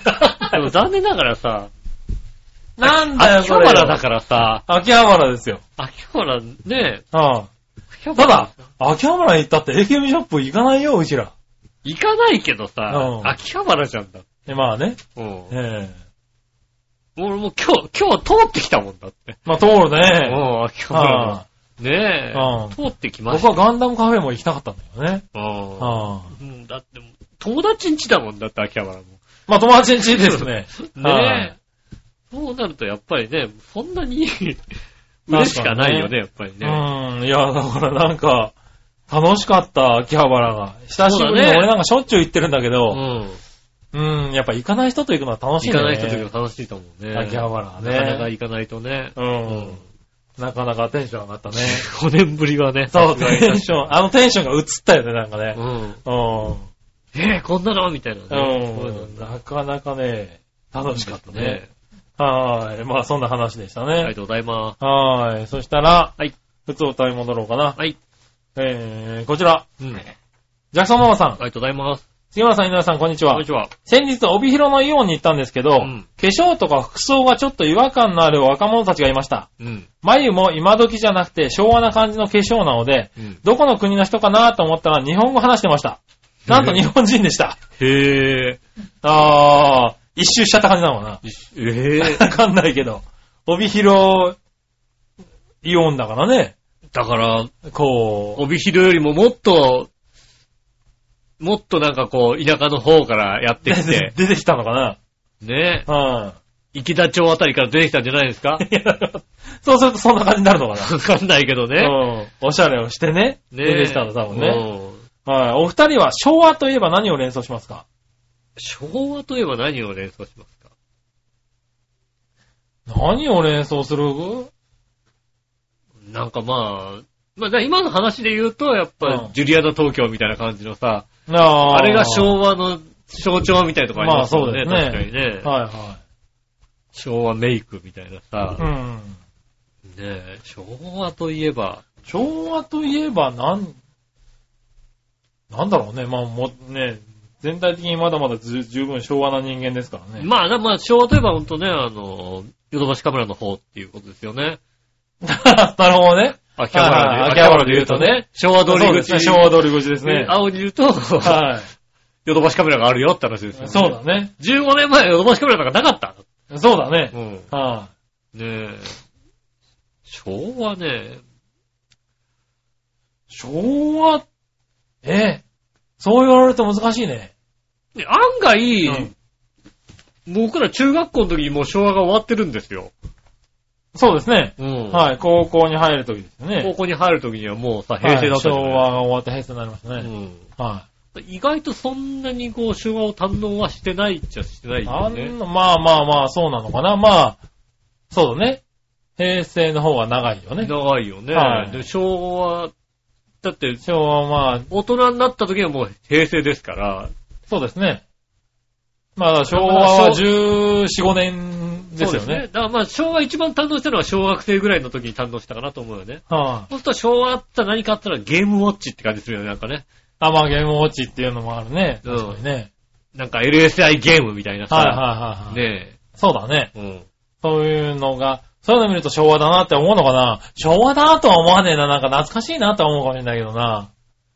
でも残念ながらさ、なんだよ、秋それ。葉原だからさ、秋葉原ですよ。秋葉原ね、は秋葉い。た原だ、秋葉原行ったって AKB ショップ行かないよ、うちら。行かないけどさう、ん秋葉原じゃんだ。でまあね。うん。ええ俺もう今日、今日通ってきたもんだって。まあ通るうね。ん、秋葉原はねえうん、通ってきました。僕はガンダムカフェも行きたかったんだよね。うんはうんだって、友達ん家だもんだって、秋葉原も。まあ友達ん家ですね。ねえ。そうなるとやっぱりね、そんなに嬉しかないよね、やっぱりね。うん。いや、だからなんか、楽しかった、秋葉原が。久しぶりにね俺なんかしょっちゅう行ってるんだけど、うん。うん、やっぱ行かない人と行くのは楽しいね。行かない人ときも楽しいと思うね。秋葉原ねなかなか行かないとね。うん。なかなかテンション上がったね。5年ぶりはね。そう、テンション、あのテンションが映ったよね、なんかね。うん。うん。えー、こんなの？みたいなね。そうん。なかなかね、楽しかったねね。。はーい。まあ、そんな話でしたね。ありがとうございまはーい。そしたら、はい。普通歌い戻ろうかなす。。はい。えー、こちら。うん。あジャクソンママさん。りがとうございます。杉村さん、井上さん、こんにちはこんに。ちは。先日、帯広のイオンに行ったんですけど、うん化粧とか服装がちょっと違和感のある若者たちがいました。うん。眉も今時じゃなくて昭和な感じの化粧なので、うん。どこの国の人かなと思ったら日本語話してました。なんと日本人でした。へぇあー、一周しちゃった感じなのかな。ー。えわかんないけど。帯広、イオンだからね。ー。だから、こう、帯広よりももっと、もっとなんかこう、田舎の方からやってき出てて、出てきたのかな？ね、うん。池田町あたりから出てきたんじゃないですか？いやそうするとそんな感じになるのか わかんないけどね。な。うん。おしゃれをしてね。ね出てきたの多分ね。うんはい。お二人は昭和といえば何を連想しますか？昭和といえば何を連想しますか？何を連想する？なんかまあ、まあだ今の話で言うと、やっうんぱジュリアナ東京みたいな感じのさ、あれが昭和の象徴みたいなとこありますよね。まあそうですね確かにね。はいは昭和メイクみたいなさい。う、ん。ねえ昭和といえば、昭和といえばなん、なんだろうね。まあもうね、全体的にまだまだず十分昭和な人間ですからね。まあ、まあ、昭和といえば本当ね、あの、ヨドバシカメラの方っていうことですよね。なるほどね。秋葉原で、はい秋葉原で言うとね。昭和通り口。昭和通り口ですね。青にいると、はヨドバシカメラがあるよって話ですよい。ね。そうだね。15年前ヨドバシカメラなんかなかった。そうだねう。ん。はねえ。昭和ね、い。昭和、ええ。そう言われると難しいね。案外、うん僕ら中学校の時にもう昭和が終わってるんですよ。そうですね。うん。はい。高校に入るときですよね。高校に入る時にはもうさ、平成だったはい昭和が終わって平成になりましたね。うん。は意外とそんなにこう、昭和を堪能はしてないっちゃしてないい。よね。あんな、まあまあまあ、そうなのかな。まあ、そうだね。平成の方が長いよね。長いよね。はいで昭和、だって、昭和はまあ、大人になった時はもう平成ですから。そうですね。まあ、昭和は14、5年ですよそうね。だからまあ、昭和一番堪能したのは小学生ぐらいの時に堪能したかなと思うよね。はい。そうすると昭和あったら何かあったらゲームウォッチって感じするよね、なんかね。あ、まあ、ゲームウォッチっていうのもあるね。うん確かにね。なんか LSI ゲームみたいなさ。はいはいはいはい。ねそうだね。え。うん。そういうのが、そういうの見ると昭和だなって思うのかな昭和だとは思わねえな。なんか懐かしいなって思うかもしれないけどな。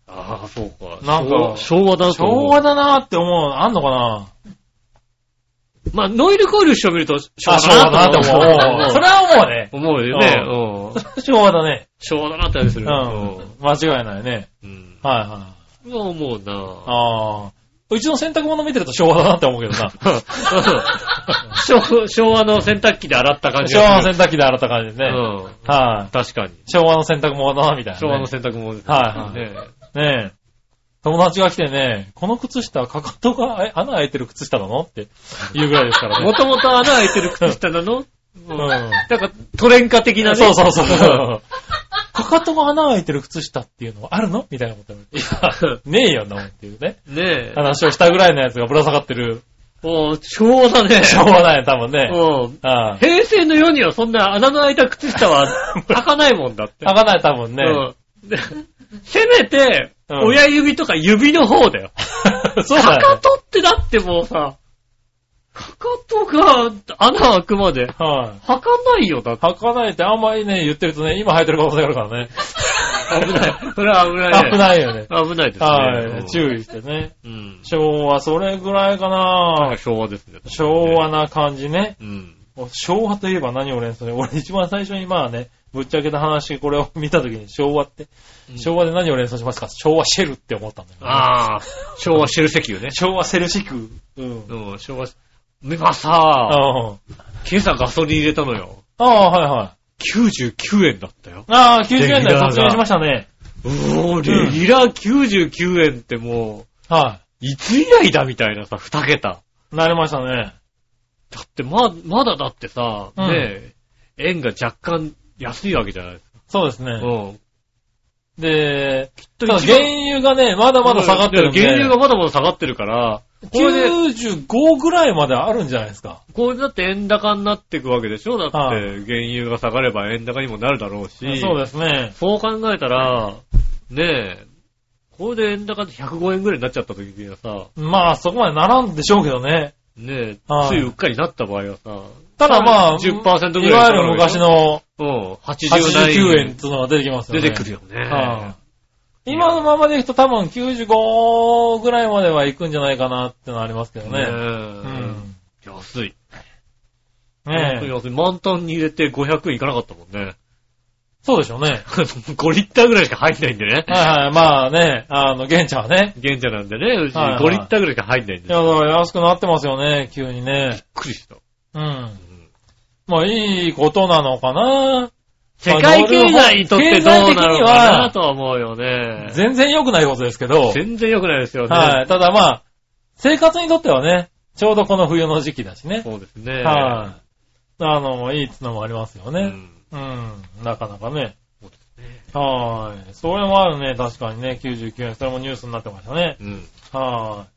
ああ、そうか。なんか昭昭和だと思う。昭和だなって思う、あんのかなまあ、ノイルコイル師を見ると昭和だなって思思う。う。それは思うね。思うよね。うん。昭和だね。昭和だなって感じする。うん。間違いないね。うん。はいはい。うん。思うなああ。うちの洗濯物見てると昭和だなって思うけどな。昭昭和の洗濯機で洗った感じ昭和の洗洗濯機で洗った感じでね。うん。はい。確かに。昭和の洗濯物だな、みたいな、ね。昭和の洗濯物ですはいね。ねえ。友達が来てね、この靴下、かかとがえ穴開いてる靴下なの？って言うぐらいですからね。もともと穴開いてる靴下なの？うん。なんかトレンカ的なね。そうそうそう。かかとが穴開いてる靴下っていうのはあるの？みたいなこと言われて。ねえよなっていうね。ねえ。話をしたぐらいのやつがぶら下がってる。もう、昭和だね。しょうがない、多分ね。うん。はい。平成の世にはそんな穴の開いた靴下は 履かないもんだって。開かない、多分ね。うん。でせめて、うん親指とか指の方だよ。そうだよ、かかとってだってもうさ、かかとが穴開くまでね。はい。履かないよ、だって。履かないってあんまりね、言ってるとね、今履いてる可能性があるからね。危ない。それは危ないね。危ないよね。危ないですね。はい。注意してね。うん。昭和、それぐらいかなんかな昭和ですね。昭和な感じね。うん。昭和といえば何を連想ね。俺一番最初にまあね、ぶっちゃけた話、これを見たときに昭和って、昭和で何を連想しますか？昭和シェルって思ったんだよ、ね。ああ、昭和シェル石油ね。昭和セルシク。うん。うん、昭和、今さ、ああ、今朝ガソリン入れたのよ。ああ、はいはい。99円だったよ。ああ、90円台レギュラーが突入しましたね。うおー、レギュラー99円ってもはう、いつ以来だみたいなさ、二桁。なりましたね。だってま、まだだってさ、うんねえ、円が若干安いわけじゃないですか。そうですね。うん。で、とただ原油がね、まだまだ下がってるんで。原油がまだまだ下がってるから、これで、95ぐらいまであるんじゃないですか。これだって円高になっていくわけでしょ？だって、はい原油が下がれば円高にもなるだろうし。そうですね。そう考えたら、ねえ、これで円高で105円ぐらいになっちゃった時にはさ、まあ、そこまでならんでしょうけどね。ねえ、はいついうっかりなった場合はさ、ただまあ、10%ぐらいいわゆる昔のうん、80 89円っていうのが出てきますよね。出てくるよね。はい今のままでいくと多分95ぐらいまでは行くんじゃないかなってのはありますけどねえ。ね。うん。安い。ねえ。安い。満タンに入れて500円いかなかったもんね。そうでしょうね。5リッターぐらいしか入んないんでね。はいはい。まあね、あの、玄ちゃんはね。現茶なんでね、うちはいはい5リッターぐらいしか入んないんで。びっいや、だから安くなってますよね、急にね。くりした。うん。まあ、いいことなのかな世界経済にとってどうなのかなとは思うよね。全然良くないことですけど。全然良くないですよね。はい。ただまあ、生活にとってはね、ちょうどこの冬の時期だしね。そうですね。はい。あの、いいつのもありますよね。うんうん。なかなかね。そうですね。はい。そういうのもあるね、確かにね、99円。それもニュースになってましたね。うん。はい。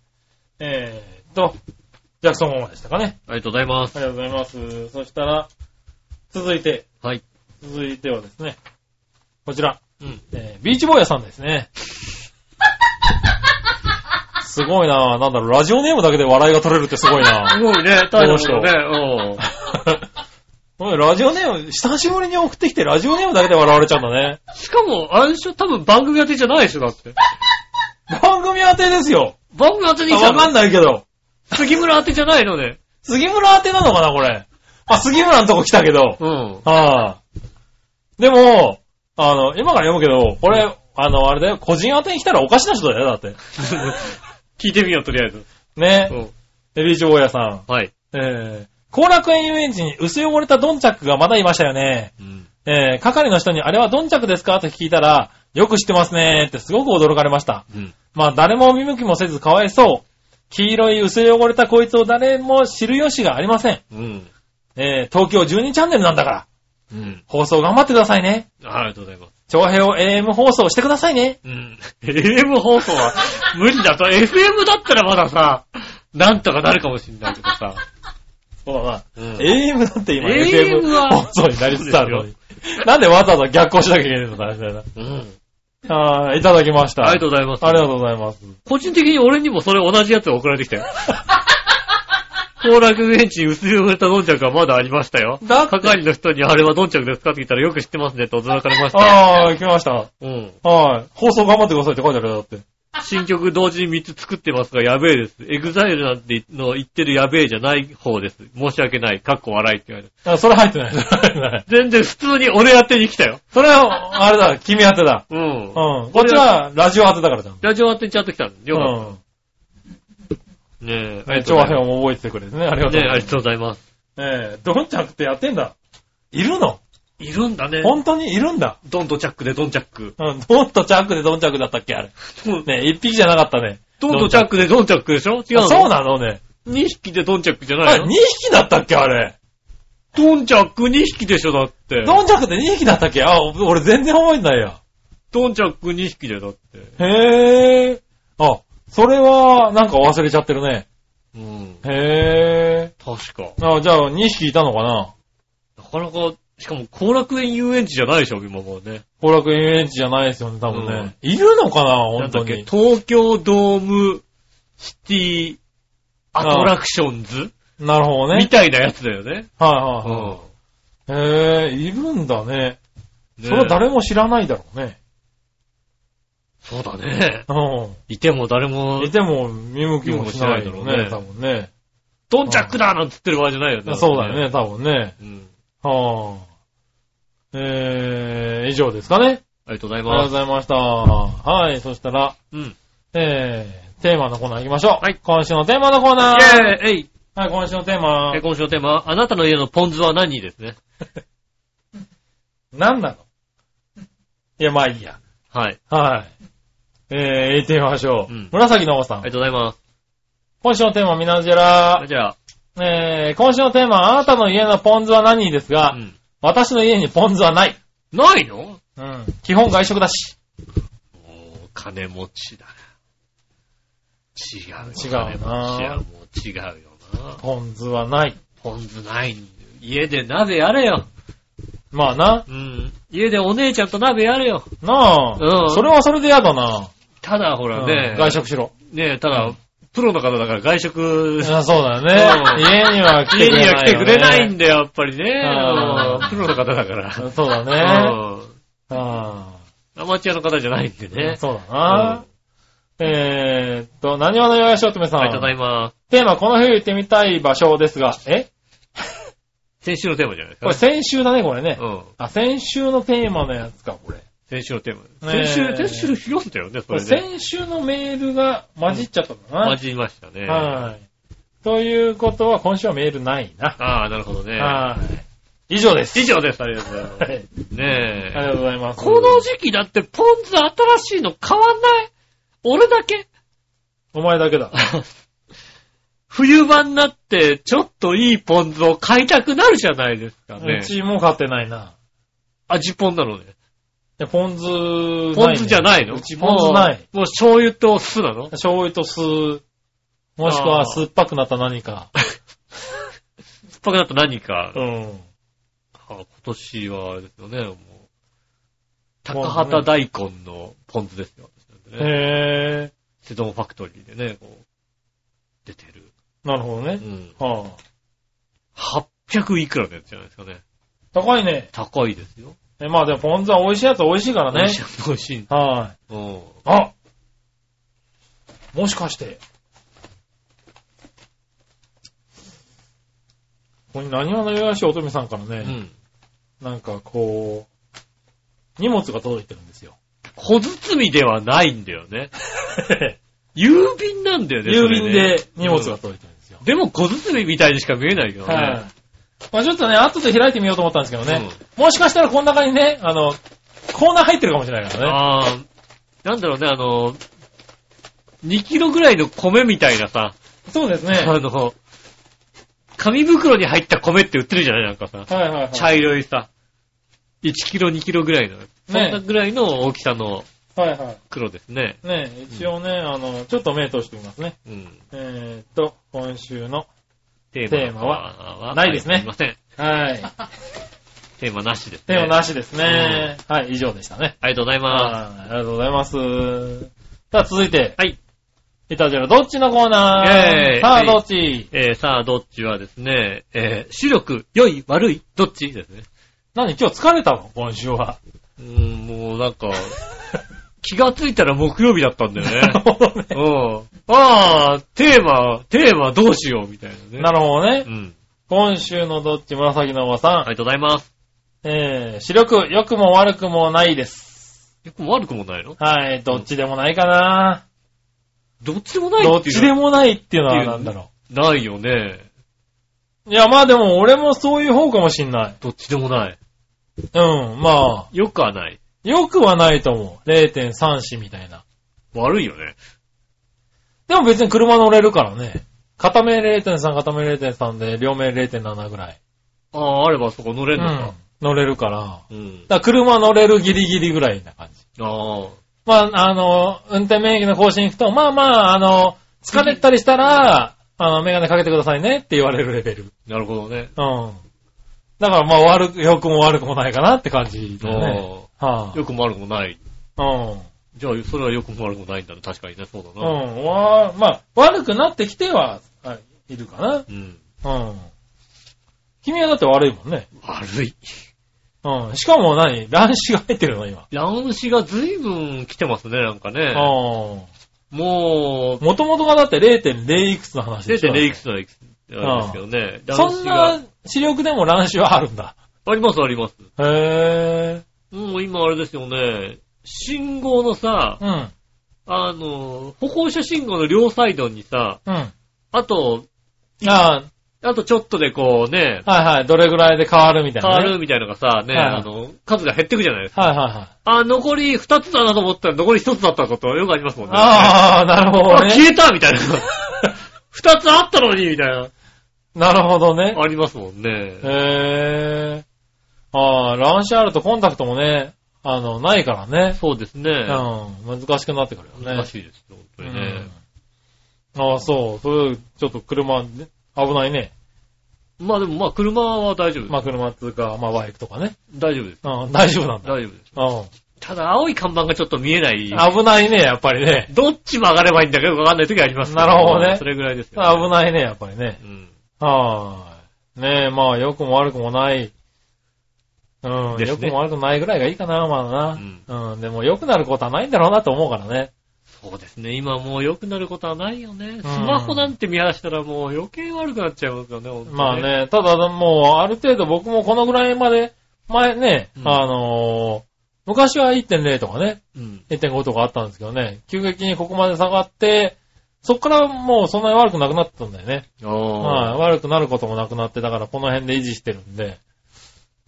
えーっと、ジャクソンママでしたかね。ありがとうございます。ありがとうございます。そしたら、続いて、はい。続いてはですね、こちら、うん。えービーチボーヤさんですね。すごいななんだろう、ラジオネームだけで笑いが取れるってすごいすなごいね、大したね。おいラジオネーム、久しぶりに送ってきてラジオネームだけで笑われちゃうんだね。うん。しかも、あれでしょ、多分番組当てじゃないでしょ、だって。番組当てですよ。番組当てにあわかん。ないけど。杉村当てじゃないのね。杉村当てなのかな、これ。あ、杉村のとこ来たけど。うん。はあ。でも、あの、今から読むけど、これ、あの、あれだよ、個人当てに来たらおかしな人だよ、だって。聞いてみよう、とりあえず。ね。うん。エリーチ坊やさん。はい。えー、後楽園遊園地に薄汚れたドンチャックがまだいましたよね。うん。えー、係の人にあれはドンチャックですか？と聞いたら、よく知ってますねーってすごく驚かれました。うん。まあ、誰も見向きもせずかわいそう。黄色い薄汚れたこいつを誰も知る由がありません。うん。えー、東京12チャンネルなんだから、うん。放送頑張ってくださいね。ありがとうございます。長平を AM 放送してくださいね。うん。AM 放送は 無理だと、FM だったらまださ、なんとかなるかもしんないけどさ。そうだな。うん AM だって今 FM は放送になりつつあるのに。なんでわざわざ逆行しなきゃいけないのかみたいな。うん。あーいただきました。ありがとうございます。ありがとうございます。個人的に俺にもそれ同じやつが送られてきたよ。後楽園地に薄汚れたドンチャクがまだありましたよ。だ係の人にあれはドンチャクですかって聞いたらよく知ってますねって驚かれました。あー、来ました。うん。はい。放送頑張ってくださいって書いてあるよ、だって。新曲同時に3つ作ってますがやべえです。エグザイルなんての言ってるやべえじゃない方です。申し訳ない。かっこ笑いって言われて。あ、それ入ってない。それ入ってない。全然普通に俺宛てに来たよ。それは、あれだ、君宛てだ。うん。うん。こっちは、ラジオ宛てだからじゃん。ラジオ宛てにちゃんと来たんで。よかっうん。た。ねえ。ね、長編も覚えててくれてね。ありがとうございます。とうございます。ええ、ドンチャってやってんだ。いるの？いるんだね。本当にいるんだ。ドンとチャックでドンチャック。うん、ドンとチャックでドンチャックだったっけあれ。ね、一匹じゃなかったね。ドンとチャックでドンチャックでしょ？違うの？あそうなのね。2匹でドンチャックじゃないの？2匹だったっけあれ。ドンチャック2匹でしょだって。ドンチャックって2匹だったっけ？あ、俺全然覚えてないや。ドンチャック2匹でだって。へえ。あ、それは、なんか忘れちゃってるね。うん。へえ。確か。あ、じゃあ2匹いたのかな？なかなか、しかも後楽園遊園地じゃないでしょ今もうね。後楽園遊園地じゃないですよね、多分ね。いるのかなな本当に。東京ドームシティアトラクションズ？なるほどね。みたいなやつだよね。はいはいはい。へえ、いるんだね。ねそれは誰も知らないだろうね。そうだね。ういても誰もん。いても見向きもしないだろうね、多分ね。ドンチャックだなんつってる場合じゃないよね。そうだよね、多分ね。うん。はあ。えー、以上ですかね。ありがとうございありがとうごます。ざいました。はい、そしたら、うん。えー、テーマのコーナー行きましょう。はい今週のテーマのコーナー。イェーイえいはい、今週のテーマえ。今週のテーマは、あなたの家のポン酢は何ですね？何なの？いや、まあいいや。はい。はい。えー、行ってみましょう。うん紫のおばさんありが。とうございます。今週のテーマ、みなじら。じゃあ、えー、今週のテーマ、あなたの家のポン酢は何ですが、うん。私の家にポン酢はない。ないの？うん。基本外食だし。もう、金持ちだ。違うよ。違うな金持ちはもう違うよな。ポン酢はない。ポン酢ないんだよ。家で鍋やれよ。まあな。うん。家でお姉ちゃんと鍋やれよ。なあ。うんそれはそれで嫌だな。ただほらねうん、外食しろ。ねただ、プロの方だから外食、あそうだね。家には来て家にくれないよね。は来てくれないんだよ、やっぱりね。プロの方だから。そうだね。アマチュアの方じゃないんであ。ね。そうだな。えーっと、何話のよやしおとめさありがとうござん。います。テーマ、この冬行ってみたい場所ですが、え？先週のテーマじゃないですか。これ先週だね、これね。うん。あ、先週のテーマのやつか、これ。先週のテーマ。先週、先週読んだよね、そこれ。先週のメールが混じっちゃったんだな。混じりましたね。はい。ということは、今週はメールないな。ああ、なるほどね。はい。以上です。以上です、ありがとうございはます。い。ねあえ。りがとうございます。この時期だってポン酢新しいの変わんない？俺だけ？お前だけだ。冬場になってちょっといいポン酢を買いたくなるじゃないですかねう。ちも買ってないな。味ポンなのね。でポン酢ね、ポン酢じゃないの？うちポン酢ない。もう醤油と酢なの？醤油と酢、もしくは酸っぱくなった何か。酸っぱくなった何か。うん。あ今年はあれですよね、もう。高畑大根のポン酢ですよ。ねへセドンファクトリーでね、こう、出てる。ー。なるほどね。うん。はあ、800いくらのやつじゃないですかね。高いね。高いですよ。えまあでもポン酢は美味しいやつは美味しいからね美味し。い。美味しい。はい。うん。あもしかして。ここに何話のよやしおとめさんからね、うん。なんかこう、荷物が届いてるんですよ。小包みではないんだよね。郵便なんだよね。郵便それねで荷物が届いてるんですよ。でも小包みみたいにしか見えないけどね。はい。まあちょっとね、後で開いてみようと思ったんですけどね。もしかしたらこの中にね、あの、コーナー入ってるかもしれないからね。ああ、なんだろうね、あの、2キロぐらいの米みたいなさ、そうですね。あの、紙袋に入った米って売ってるじゃない？なんかさ、はいはいはい。茶色いさ、1キロ2キロぐらいの、そんなぐらいの大きさのはいは黒ですね。い。ね、一応ね、あの、ちょっと目通してみますね。うん。えーっと、今週の、テーマははないですねすいません。はい。テーマなしですね。テーマなしですね。はい、以上でしたね。ありがとうございまはい、ありがとうございます。さあ、続いて。はい。いたじら、どっちのコーナーイェーイさあ、はいどっち？す。えー、さあ、どっちはですね、えー、視力、良い、悪い、どっち？ですね。何？今日疲れたの？今週は。うーん、もうなんか、気がついたら木曜日だったんだよね。うん。ああ、テーマ、テーマどうしようみたいなね。なるほどねう。ん。今週のどっち紫のおばさん。ありがとうございます。えー、視力、良くも悪くもないです。よくも悪くもないの？はい、どっちでもないかな。どっちでもないどっっていうちでもないっていうのはなんだろないよね。う。いや、まあでも俺もそういう方かもしんない。どっちでもない。うん、まあ、よくはない。良くはないと思う。0.34みたいな。悪いよね。でも別に車乗れるからね。片目0.3、片目0.3で、両目0.7ぐらい。ああ、あればそこ乗れうんのか。ん。乗れるから。うん。だから車乗れるギリギリぐらいな感じ。ああ。まあ、あの、運転免疫の更新行くと、まあまあ、あの、疲れたりしたら、あの、メガネかけてくださいねって言われるレベル。なるほどね。うん。だからまあ悪く、良くも悪くもないかなって感じだよね。はよくも悪くもない。あ、うん。じゃあ、それはよくも悪くもないんだね。確かにね、そうだうな。ん。わまあ、悪くなってきては、はいいるかな。うん。うん。君はだって悪いもんね。悪い。うん。しかも何？乱視が入ってるの今。乱視が随分来てますね、なんかね。うん。もう、もともとがだって0.0いくつの話でしょ。0.0いくつのいくつですけどね。そん乱視がな視力でも乱視はあるんだ。あります、あります。へもう今あれですよね。信号のさ。うん。あの、歩行者信号の両サイドにさ、うん。あと、ああとちょっとでこうね、あ、はいはい。どれぐらいで変わるみたいな、ね。変わるみたいなのがさ、ね、はいあの、数が減ってくじゃないですか。はいはいはい。あ、残り2つだなと思ったら残り1つだったことよくありますもんね。ああ、なるほどあね。消えたみたいな。二つあったのに、みたいな。なるほどね。ありますもんね。へー。ああ、ランシャールとコンタクトもね、あの、ないからね。そうですね。うん。難しくなってくるよね。難しいですよ、本当にね。うん。ああ、そう。それ、ちょっと車、ね危ないね。まあでもまあ車は大丈夫です。まあ車っていうか、まあバイクとかね。大丈夫です。うん、大丈夫なんだ。大丈夫です。うん。ただ青い看板がちょっと見えない。危ないね、やっぱりね。どっち曲がればいいんだかよくわかんない時ありますけなるほどねそれぐらいですよ、危ないね、やっぱりねう。ん。はーい。ねえ、まあ、良くも悪くもない。うん、ね良くも悪くもないぐらいがいいかな、まだな。うん、でも良くなることはないんだろうなと思うからね。そうですね。今もう良くなることはないよね。スマホなんて見放したらもう余計悪くなっちゃいますよね、本当にまあ。ね、ただもう、ある程度僕もこのぐらいまで、前ね、うんあのー昔は1.0とかね、うん。1.5とかあったんですけどね、急激にここまで下がって、そっからもうそんなに悪くなくなったんだよね。あはい、あ。悪くなることもなくなって、だからこの辺で維持してるんで、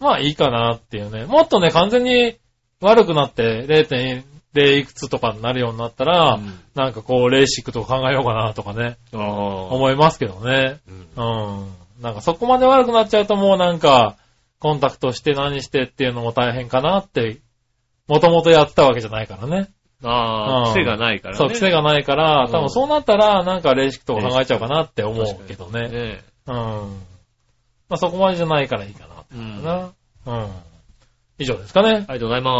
まあいいかなっていうね。もっとね、完全に悪くなって0.0いくつとかになるようになったら、うんなんかこう、レーシックとか考えようかなとかね。思いますけどね。うんうん。なんかそこまで悪くなっちゃうともうなんか、コンタクトして何してっていうのも大変かなって、もともとやってたわけじゃないからね。ああ、うん癖がないからね。そう、癖がないから、多分そうなったら、なんかレーシックとか考えちゃうかなって思うけどね。ね。うん。まあそこまでじゃないからいいかうん。うん。以上ですかね。りがとうございま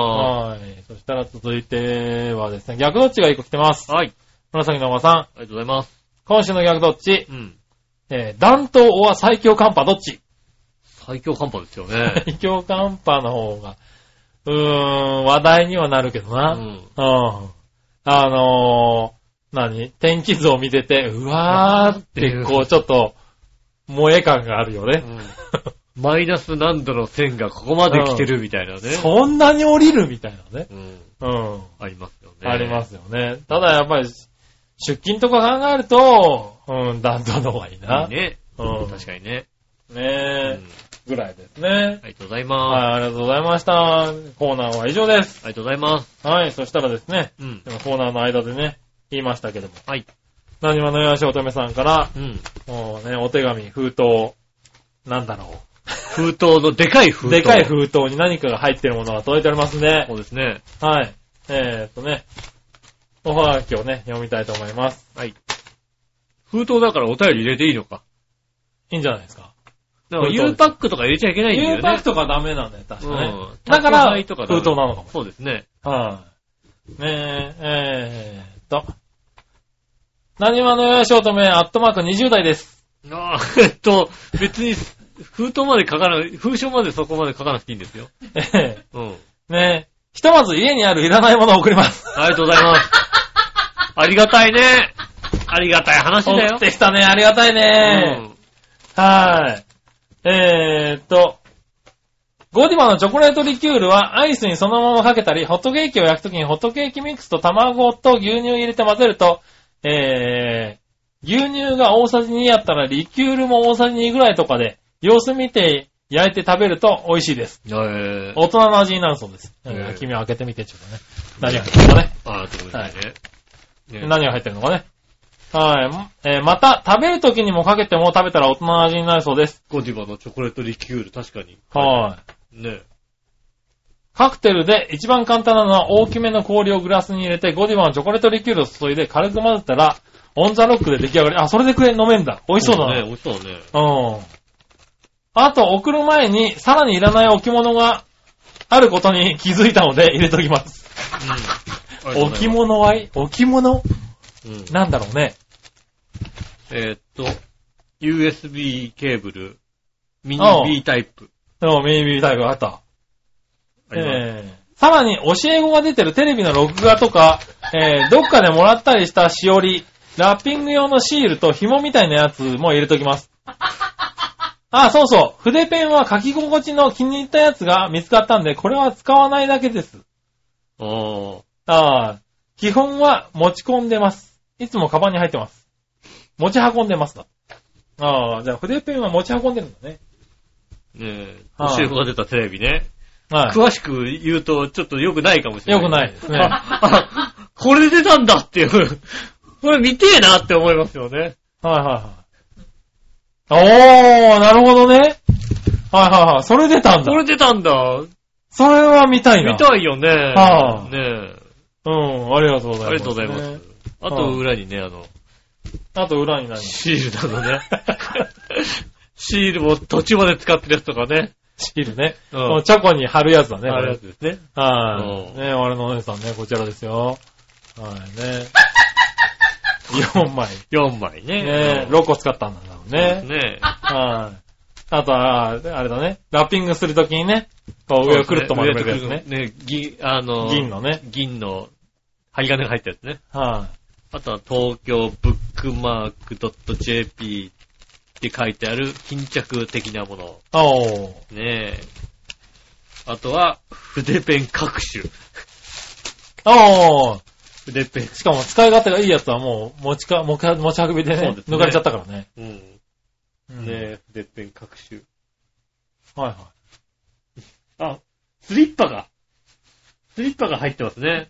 はい。そしたら続いてはですね、逆どっちが一個来てますす。。はい。紫のおばさん。ありがとうございます。今週の逆どっちうん。えー、暖冬は最強寒波どっち？最強寒波ですよね。最強寒波の方が、うーん、話題にはなるけどうな。うん。ん。あのー、何？天気図を見てて、うわーって、こう、ちょっと、萌え感があるよね。マイナス何度の線がここまで来てるみたいなね。そんなに降りるみたいなね。うん。うん。ありますよね。ありますよね。ただやっぱり、出勤とか考えると、うん、暖冬の方がいいな。いいね。うん確かにね。ねうんえ、ぐらいですね。ありがとうございます。はい、ありがとうございました。コーナーは以上です。ありがとうございます。はい、そしたらですね、うん。今コーナーの間でね、言いましたけども、はい。何話のよしおとめさんから、うん。もうね、お手紙、封筒、なんだろ封筒のでかい封う。筒。でかい封筒に何かが入ってるものが届いておりますんでそ、うですね。はい。えーっとね、おはがきをね、読みたいと思います。はい。封筒だからお便り入れていいのか。いいんじゃないですか。だから U パックとか入れちゃいけないんだよ U ね。パックとかダメなんだよ、確かね。うんだから、宅封筒なのかも。そうですね。はい。ねえ、えーっと。何話のよしおとめ、アットマーク20代です。ああ、えっと、別に、封筒まで書かない、封書までそこまで書かなくていいんですよ。えうん。ーねえ、ひとまず家にあるいらないものを送ります。ありがとうございます。ありがたいね。ありがたい話だよ送っ。てきたね、ありがたいね。はーい。えーっと、ゴディバのチョコレートリキュールはアイスにそのままかけたり、ホットケーキを焼くときにホットケーキミックスと卵と牛乳を入れて混ぜると、えー、牛乳が大さじ2やったらリキュールも大さじ2ぐらいとかで、様子見て焼いて食べると美味しいです。ー、大人の味になるそうです。君は開けてみてちょっとね。何が入ってるのかね。ああ、ってことですね。ね何が入ってるのかね。はい。えーまた、食べるときにもかけても食べたら大人の味になるそうです。ゴディバのチョコレートリキュール、確かに。はい。ね。カクテルで一番簡単なのは大きめの氷をグラスに入れて、ゴディバのチョコレートリキュールを注いで軽く混ぜたら、オンザロックで出来上がり。あ、それで食え、飲めんだ。美味しそうだね。ね。美味しそうだね。うん。あと、送る前に、さらにいらない置物があることに気づいたので入れときます。うん。置物はい？置物？うん。なんだろうね。えーっと、USB ケーブル、ミニ B タイプ。でも、ミニビータイプがあった。えーさらに、教え子が出てるテレビの録画とか、えーどっかでもらったりしたしおり、ラッピング用のシールと紐みたいなやつも入れときます。あ、そうそう。筆ペンは書き心地の気に入ったやつが見つかったんで、これは使わないだけです。ああ。ああ、基本は持ち込んでます。いつもカバンに入ってます。持ち運んでますだ。ああ、じゃあ筆ペンは持ち運んでるんだね。ねえ、はい教え子が出たテレビね。はい。詳しく言うと、ちょっと良くないかもしれない。よくないですね。これで出たんだっていう。これ見てえなって思いますよね。はいはいはい。おー、なるほどね。はいはいはい。それ出たんだこ。れ出たんだ。それは見たいな。見たいよね。はあねえ。うん、ありがとうございます。ありがとうございます。あと裏にね、あの、あと裏に何？シールなのね。シールも途中まで使ってるやつとかね。シールね。うんこのチャコに貼るやつだね。あるこれやつですね。はい。うんね我のお姉さんね、こちらですよ。はいね。4枚。4枚ね。ねうん6個使ったんだろうね。ねはい。あとは、あれだね。ラッピングするときにね、こう上をくるっと丸めるやつね。ね、銀、あの、銀のね。銀の針金が入ったやつね。はあとは東京ブックマーク .jp って書いてある巾着的なもの。い。おー。ねえ。あとは筆ペン各種。おー。筆ペン。しかも使い勝手がいいやつはもう持ちか、持ち持ち運びでねそうですね抜かれちゃったからね。うん。うんねえ、筆ペン各種。はいはい。あ、スリッパが。スリッパが入ってますね。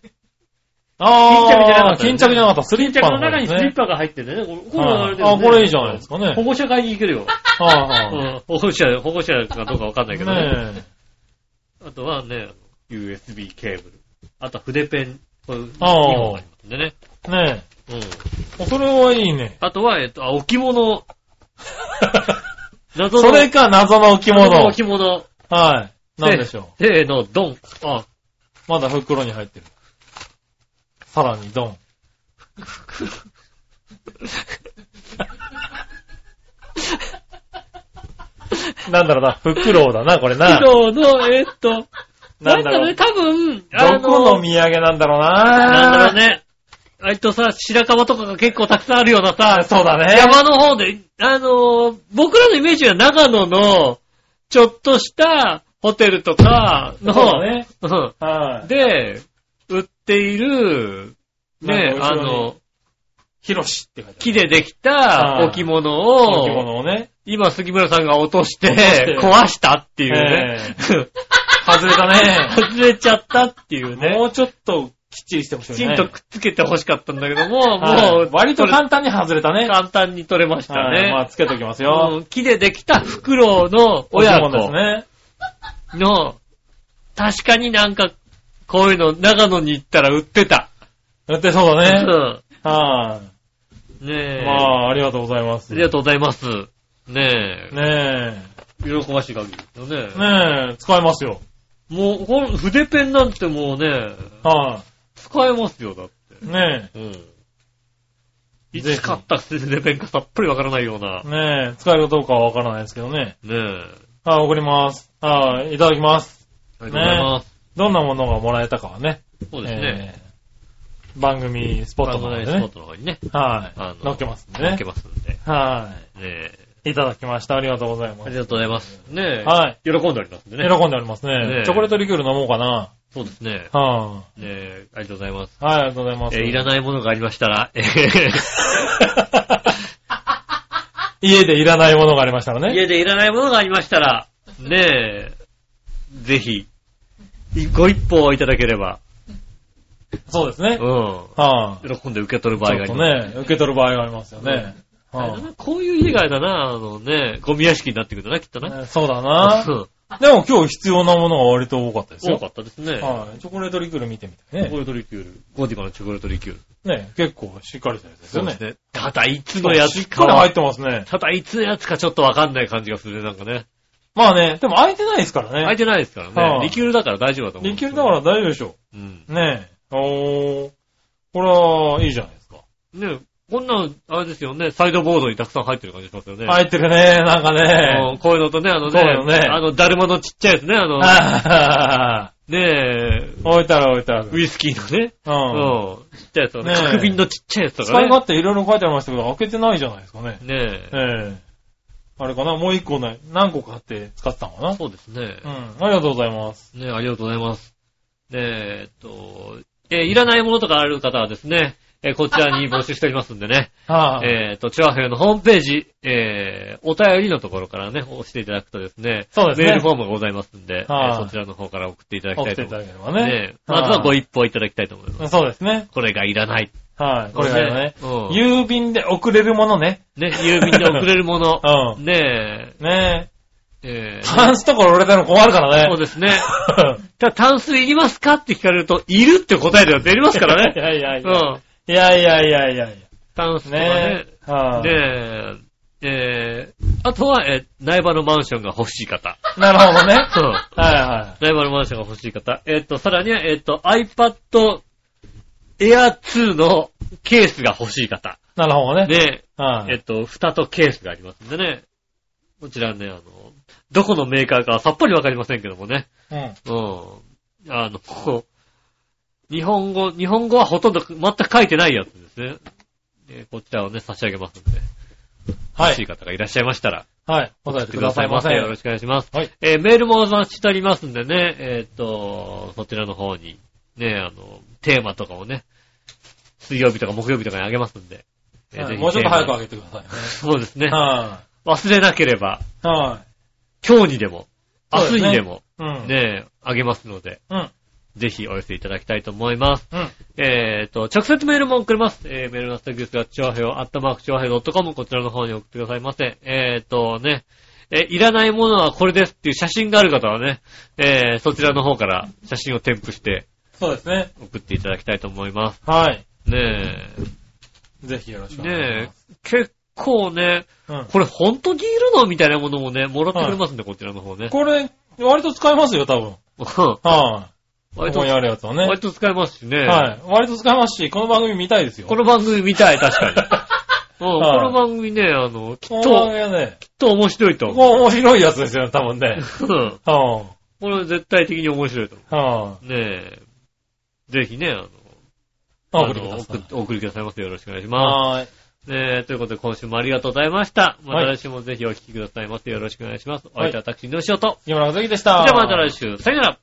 あー、巾着じゃなかったね巾着じゃなかった。スリッパの中にスリッパパが入ってるんだよね。これはいあれあこれいいじゃないですかね保護者会に行けるよ。はいはい。うん。保護者、保護者かどうかわかんないけどね。ねあとはね、USB ケーブル。あとは筆ペン。こういう2あー本ありますんでね。え。ねうん。え。それはいいね。あとは、えっと、あ、置物。謎のそれか、謎の置謎の物。置物。はい。なんでしょせーの、ドン。あ、う。まだ袋に入ってる。さらにドン。なんだろうな、袋だな、これな。黒の、えっと、なんんだろうね、多分、あどこの土産なんだろうな。なんだろうね。割とさ、白樺とかが結構たくさんあるようなさ、そうだね。山の方で、あのー僕らのイメージは長野の、ちょっとしたホテルとかの、ね。うんはい。で、売っている、ね、あの、ヒロシって書いて。木でできたはい置物置を、物をね。今杉村さんが落として、壊したっていうね。外れたね。外れちゃったっていうね。もうちょっときっちりしてほしいね。きちんとくっつけて欲しかったんだけども、はいもう、割と簡単に外れたね。簡単に取れましたはい。まあ、ね。つけときますうよ。ん木でできたフクロウの親置物です子ね。の、確かになんか、こういうの長野に行ったら売ってた。売ってそうだね。うはん。ねい。え。まあ、ありがとうございます。ありがとうございます。ねねえ。喜ばしい限りですよね。え。ねえ、使えますよ。もう、この筆ペンなんてもうね、は使えますよ、だって。い。ねうん。いつ買った筆ペンかさっぱりわからないようなえ。。ねえ、使えるかどうかはわからないですけどね。ねえ。はい、送ります。はい、いただきます。ありがとうございます。どんなものがもらえたかはね。そうですね。えー番組スポットの方でねスポッ。トの方にね、はいあの。載っけますんでね載っけ。ますんで。はねい。いただきました。ありがとうございます。ありがとうございます。ねえ。はい。喜んでおりますんでね。喜んでおりますねねえ。チョコレートリキュール飲もうかな。そうですね。はねえ、ありがとうございます。い。はい、ありがとうございます。えーいらないものがありましたら、えー 家でいらないものがありましたらね。家でいらないものがありましたら、ねえ、ぜひ、ご一報いただければ、そうですねう。ん。はい。喜んで受け取る場ちょっと合があります。ね、受け取る場合がありますよね。あれだはなこういう家があれだな、あのね、ゴミ屋敷になってくるんだな、きっとな。いねそうだな。うん でも今日必要なものが割と多かったですよ。多かったですね。はい。チョコレートリキュール見てみたいねチョコ。レートリキュール。ゴディバのチョコレートリキュール。ね、結構しっかりしたやつですよね。ね。ただ、いつのやしっつかはかり入ってますね。ただ、いつのやつかちょっとわかんない感じがするね、なんかね。まあね、でも開いてないですからね。開いてないですからはね。いリキュールだから大丈夫だと思う。リキュールだから大丈夫でしょうん。う。ねえ。おー。これはいいじゃないですか。ねこんな、あれですよね、サイドボードにたくさん入ってる感じしますよね。入ってるね、なんかうねん。こういうのとね、あのね、そうよねあの、だるまのちっちゃいですね、あの、あねえ、ー置いてある置いてある。ウイスキーのね、うん。うん、ちっちゃいやつとかね、角瓶のちっちゃいやつと使かね。い勝手いろいろ書いてありましたけど、開けてないじゃないですかね。ねえ、ええ。あれかなもう一個ね、何個買って使ってたのかなそうですねう。ん。ありがとうございます。ねありがとうございます。ねえ、えっと、えーいらないものとかある方はですね、えーこちらに募集しておりますんでね、はい、えっと、チョアヘヨのホームページ、えー、お便りのところからね、押していただくとですね、そうですねメールフォームがございますんで、はいえーそちらの方から送っていただき送っていたいと思います。ただければね。ねまずはご一報いただきたいと思います。そうですね。これがいらない。はい。これがね、うん。郵便で送れるものね。ね、郵便で送れるもの。うねねえ。ええ。ータンスとか売れてるの困るからね。そうですね。ただ、タンスいりますかって聞かれると、いるって答えでは出ますからいね。やいやいうや。ん。いやいやいやいやいタンスとかや。ねね。え。はい。で、えー、あとは、えー、苗場のマンションが欲しい方。なるほどね。うん。はいは苗場のマンションが欲しい方。えっ、と、さらには、えっ、と、iPad Air 2のケースが欲しい方。い。なるほどね。で、はい。えっ、と、蓋とケースがありますんでね。こちらね、あの、どこのメーカーかはさっぱりわかりませんけどもね。うん。うん。あの、こう、日本語、日本語はほとんど全く書いてないやつですね。でこちらをね、差し上げますんで。はい。欲しい方がいらっしゃいましたら、はい。答えてくださいませ。よろしくお願いします。はい。えーメールもお待ちしておりますんでね、えーっと、そちらの方に、ね、あの、テーマとかをね、水曜日とか木曜日とかにあげますんで。えーぜひはいもうちょっと早くテー上げてくださいね。マそうですね。は忘れなければ、い。は今日にでも、明日にでも、い。うん。ね、あげますので、うん。ぜひお寄せいただきたいと思います。うん。えーと、直接メールも送れます。えー、メールのステキですが、チョアヘオ、アットマークチョアヘオ .com、こちらの方に送ってくださいませ。えーとね、えーいらないものはこれですっていう写真がある方はね、えー、そちらの方から写真を添付してそうですね。送っていただきたいと思います。はい。ねぜひよろしえ、くお願いしねます。え、結構ね、うん。これ本当にいるのみたいなものもね、もらってくれますんで、こちらの方ね。これ、割と使えますよ、多分。はい。こ割とこにあるやつはね。割と使えますしね。はい。割と使えますし、この番組見たいですよ。この番組見たい、確かに。うん、はいこの番組ね、あの、きっこの番と、組はね、きっと面白いと思う。こう面白いやつですよ、多分ね。うんはこれ絶対的に面白いと思あ。はう。ねえ。ぜひね、あの、あ。あ送りくださいの送っ。お送りくださいませ。よろしくお願いしまはーい。す。ねえ、ということで今週もありがとうございました。またはい来週もぜひお聞きくださいませ。よろしくお願いします。お相手は私、のしおと。木村和之でしそた。れではまた来週。さよなら。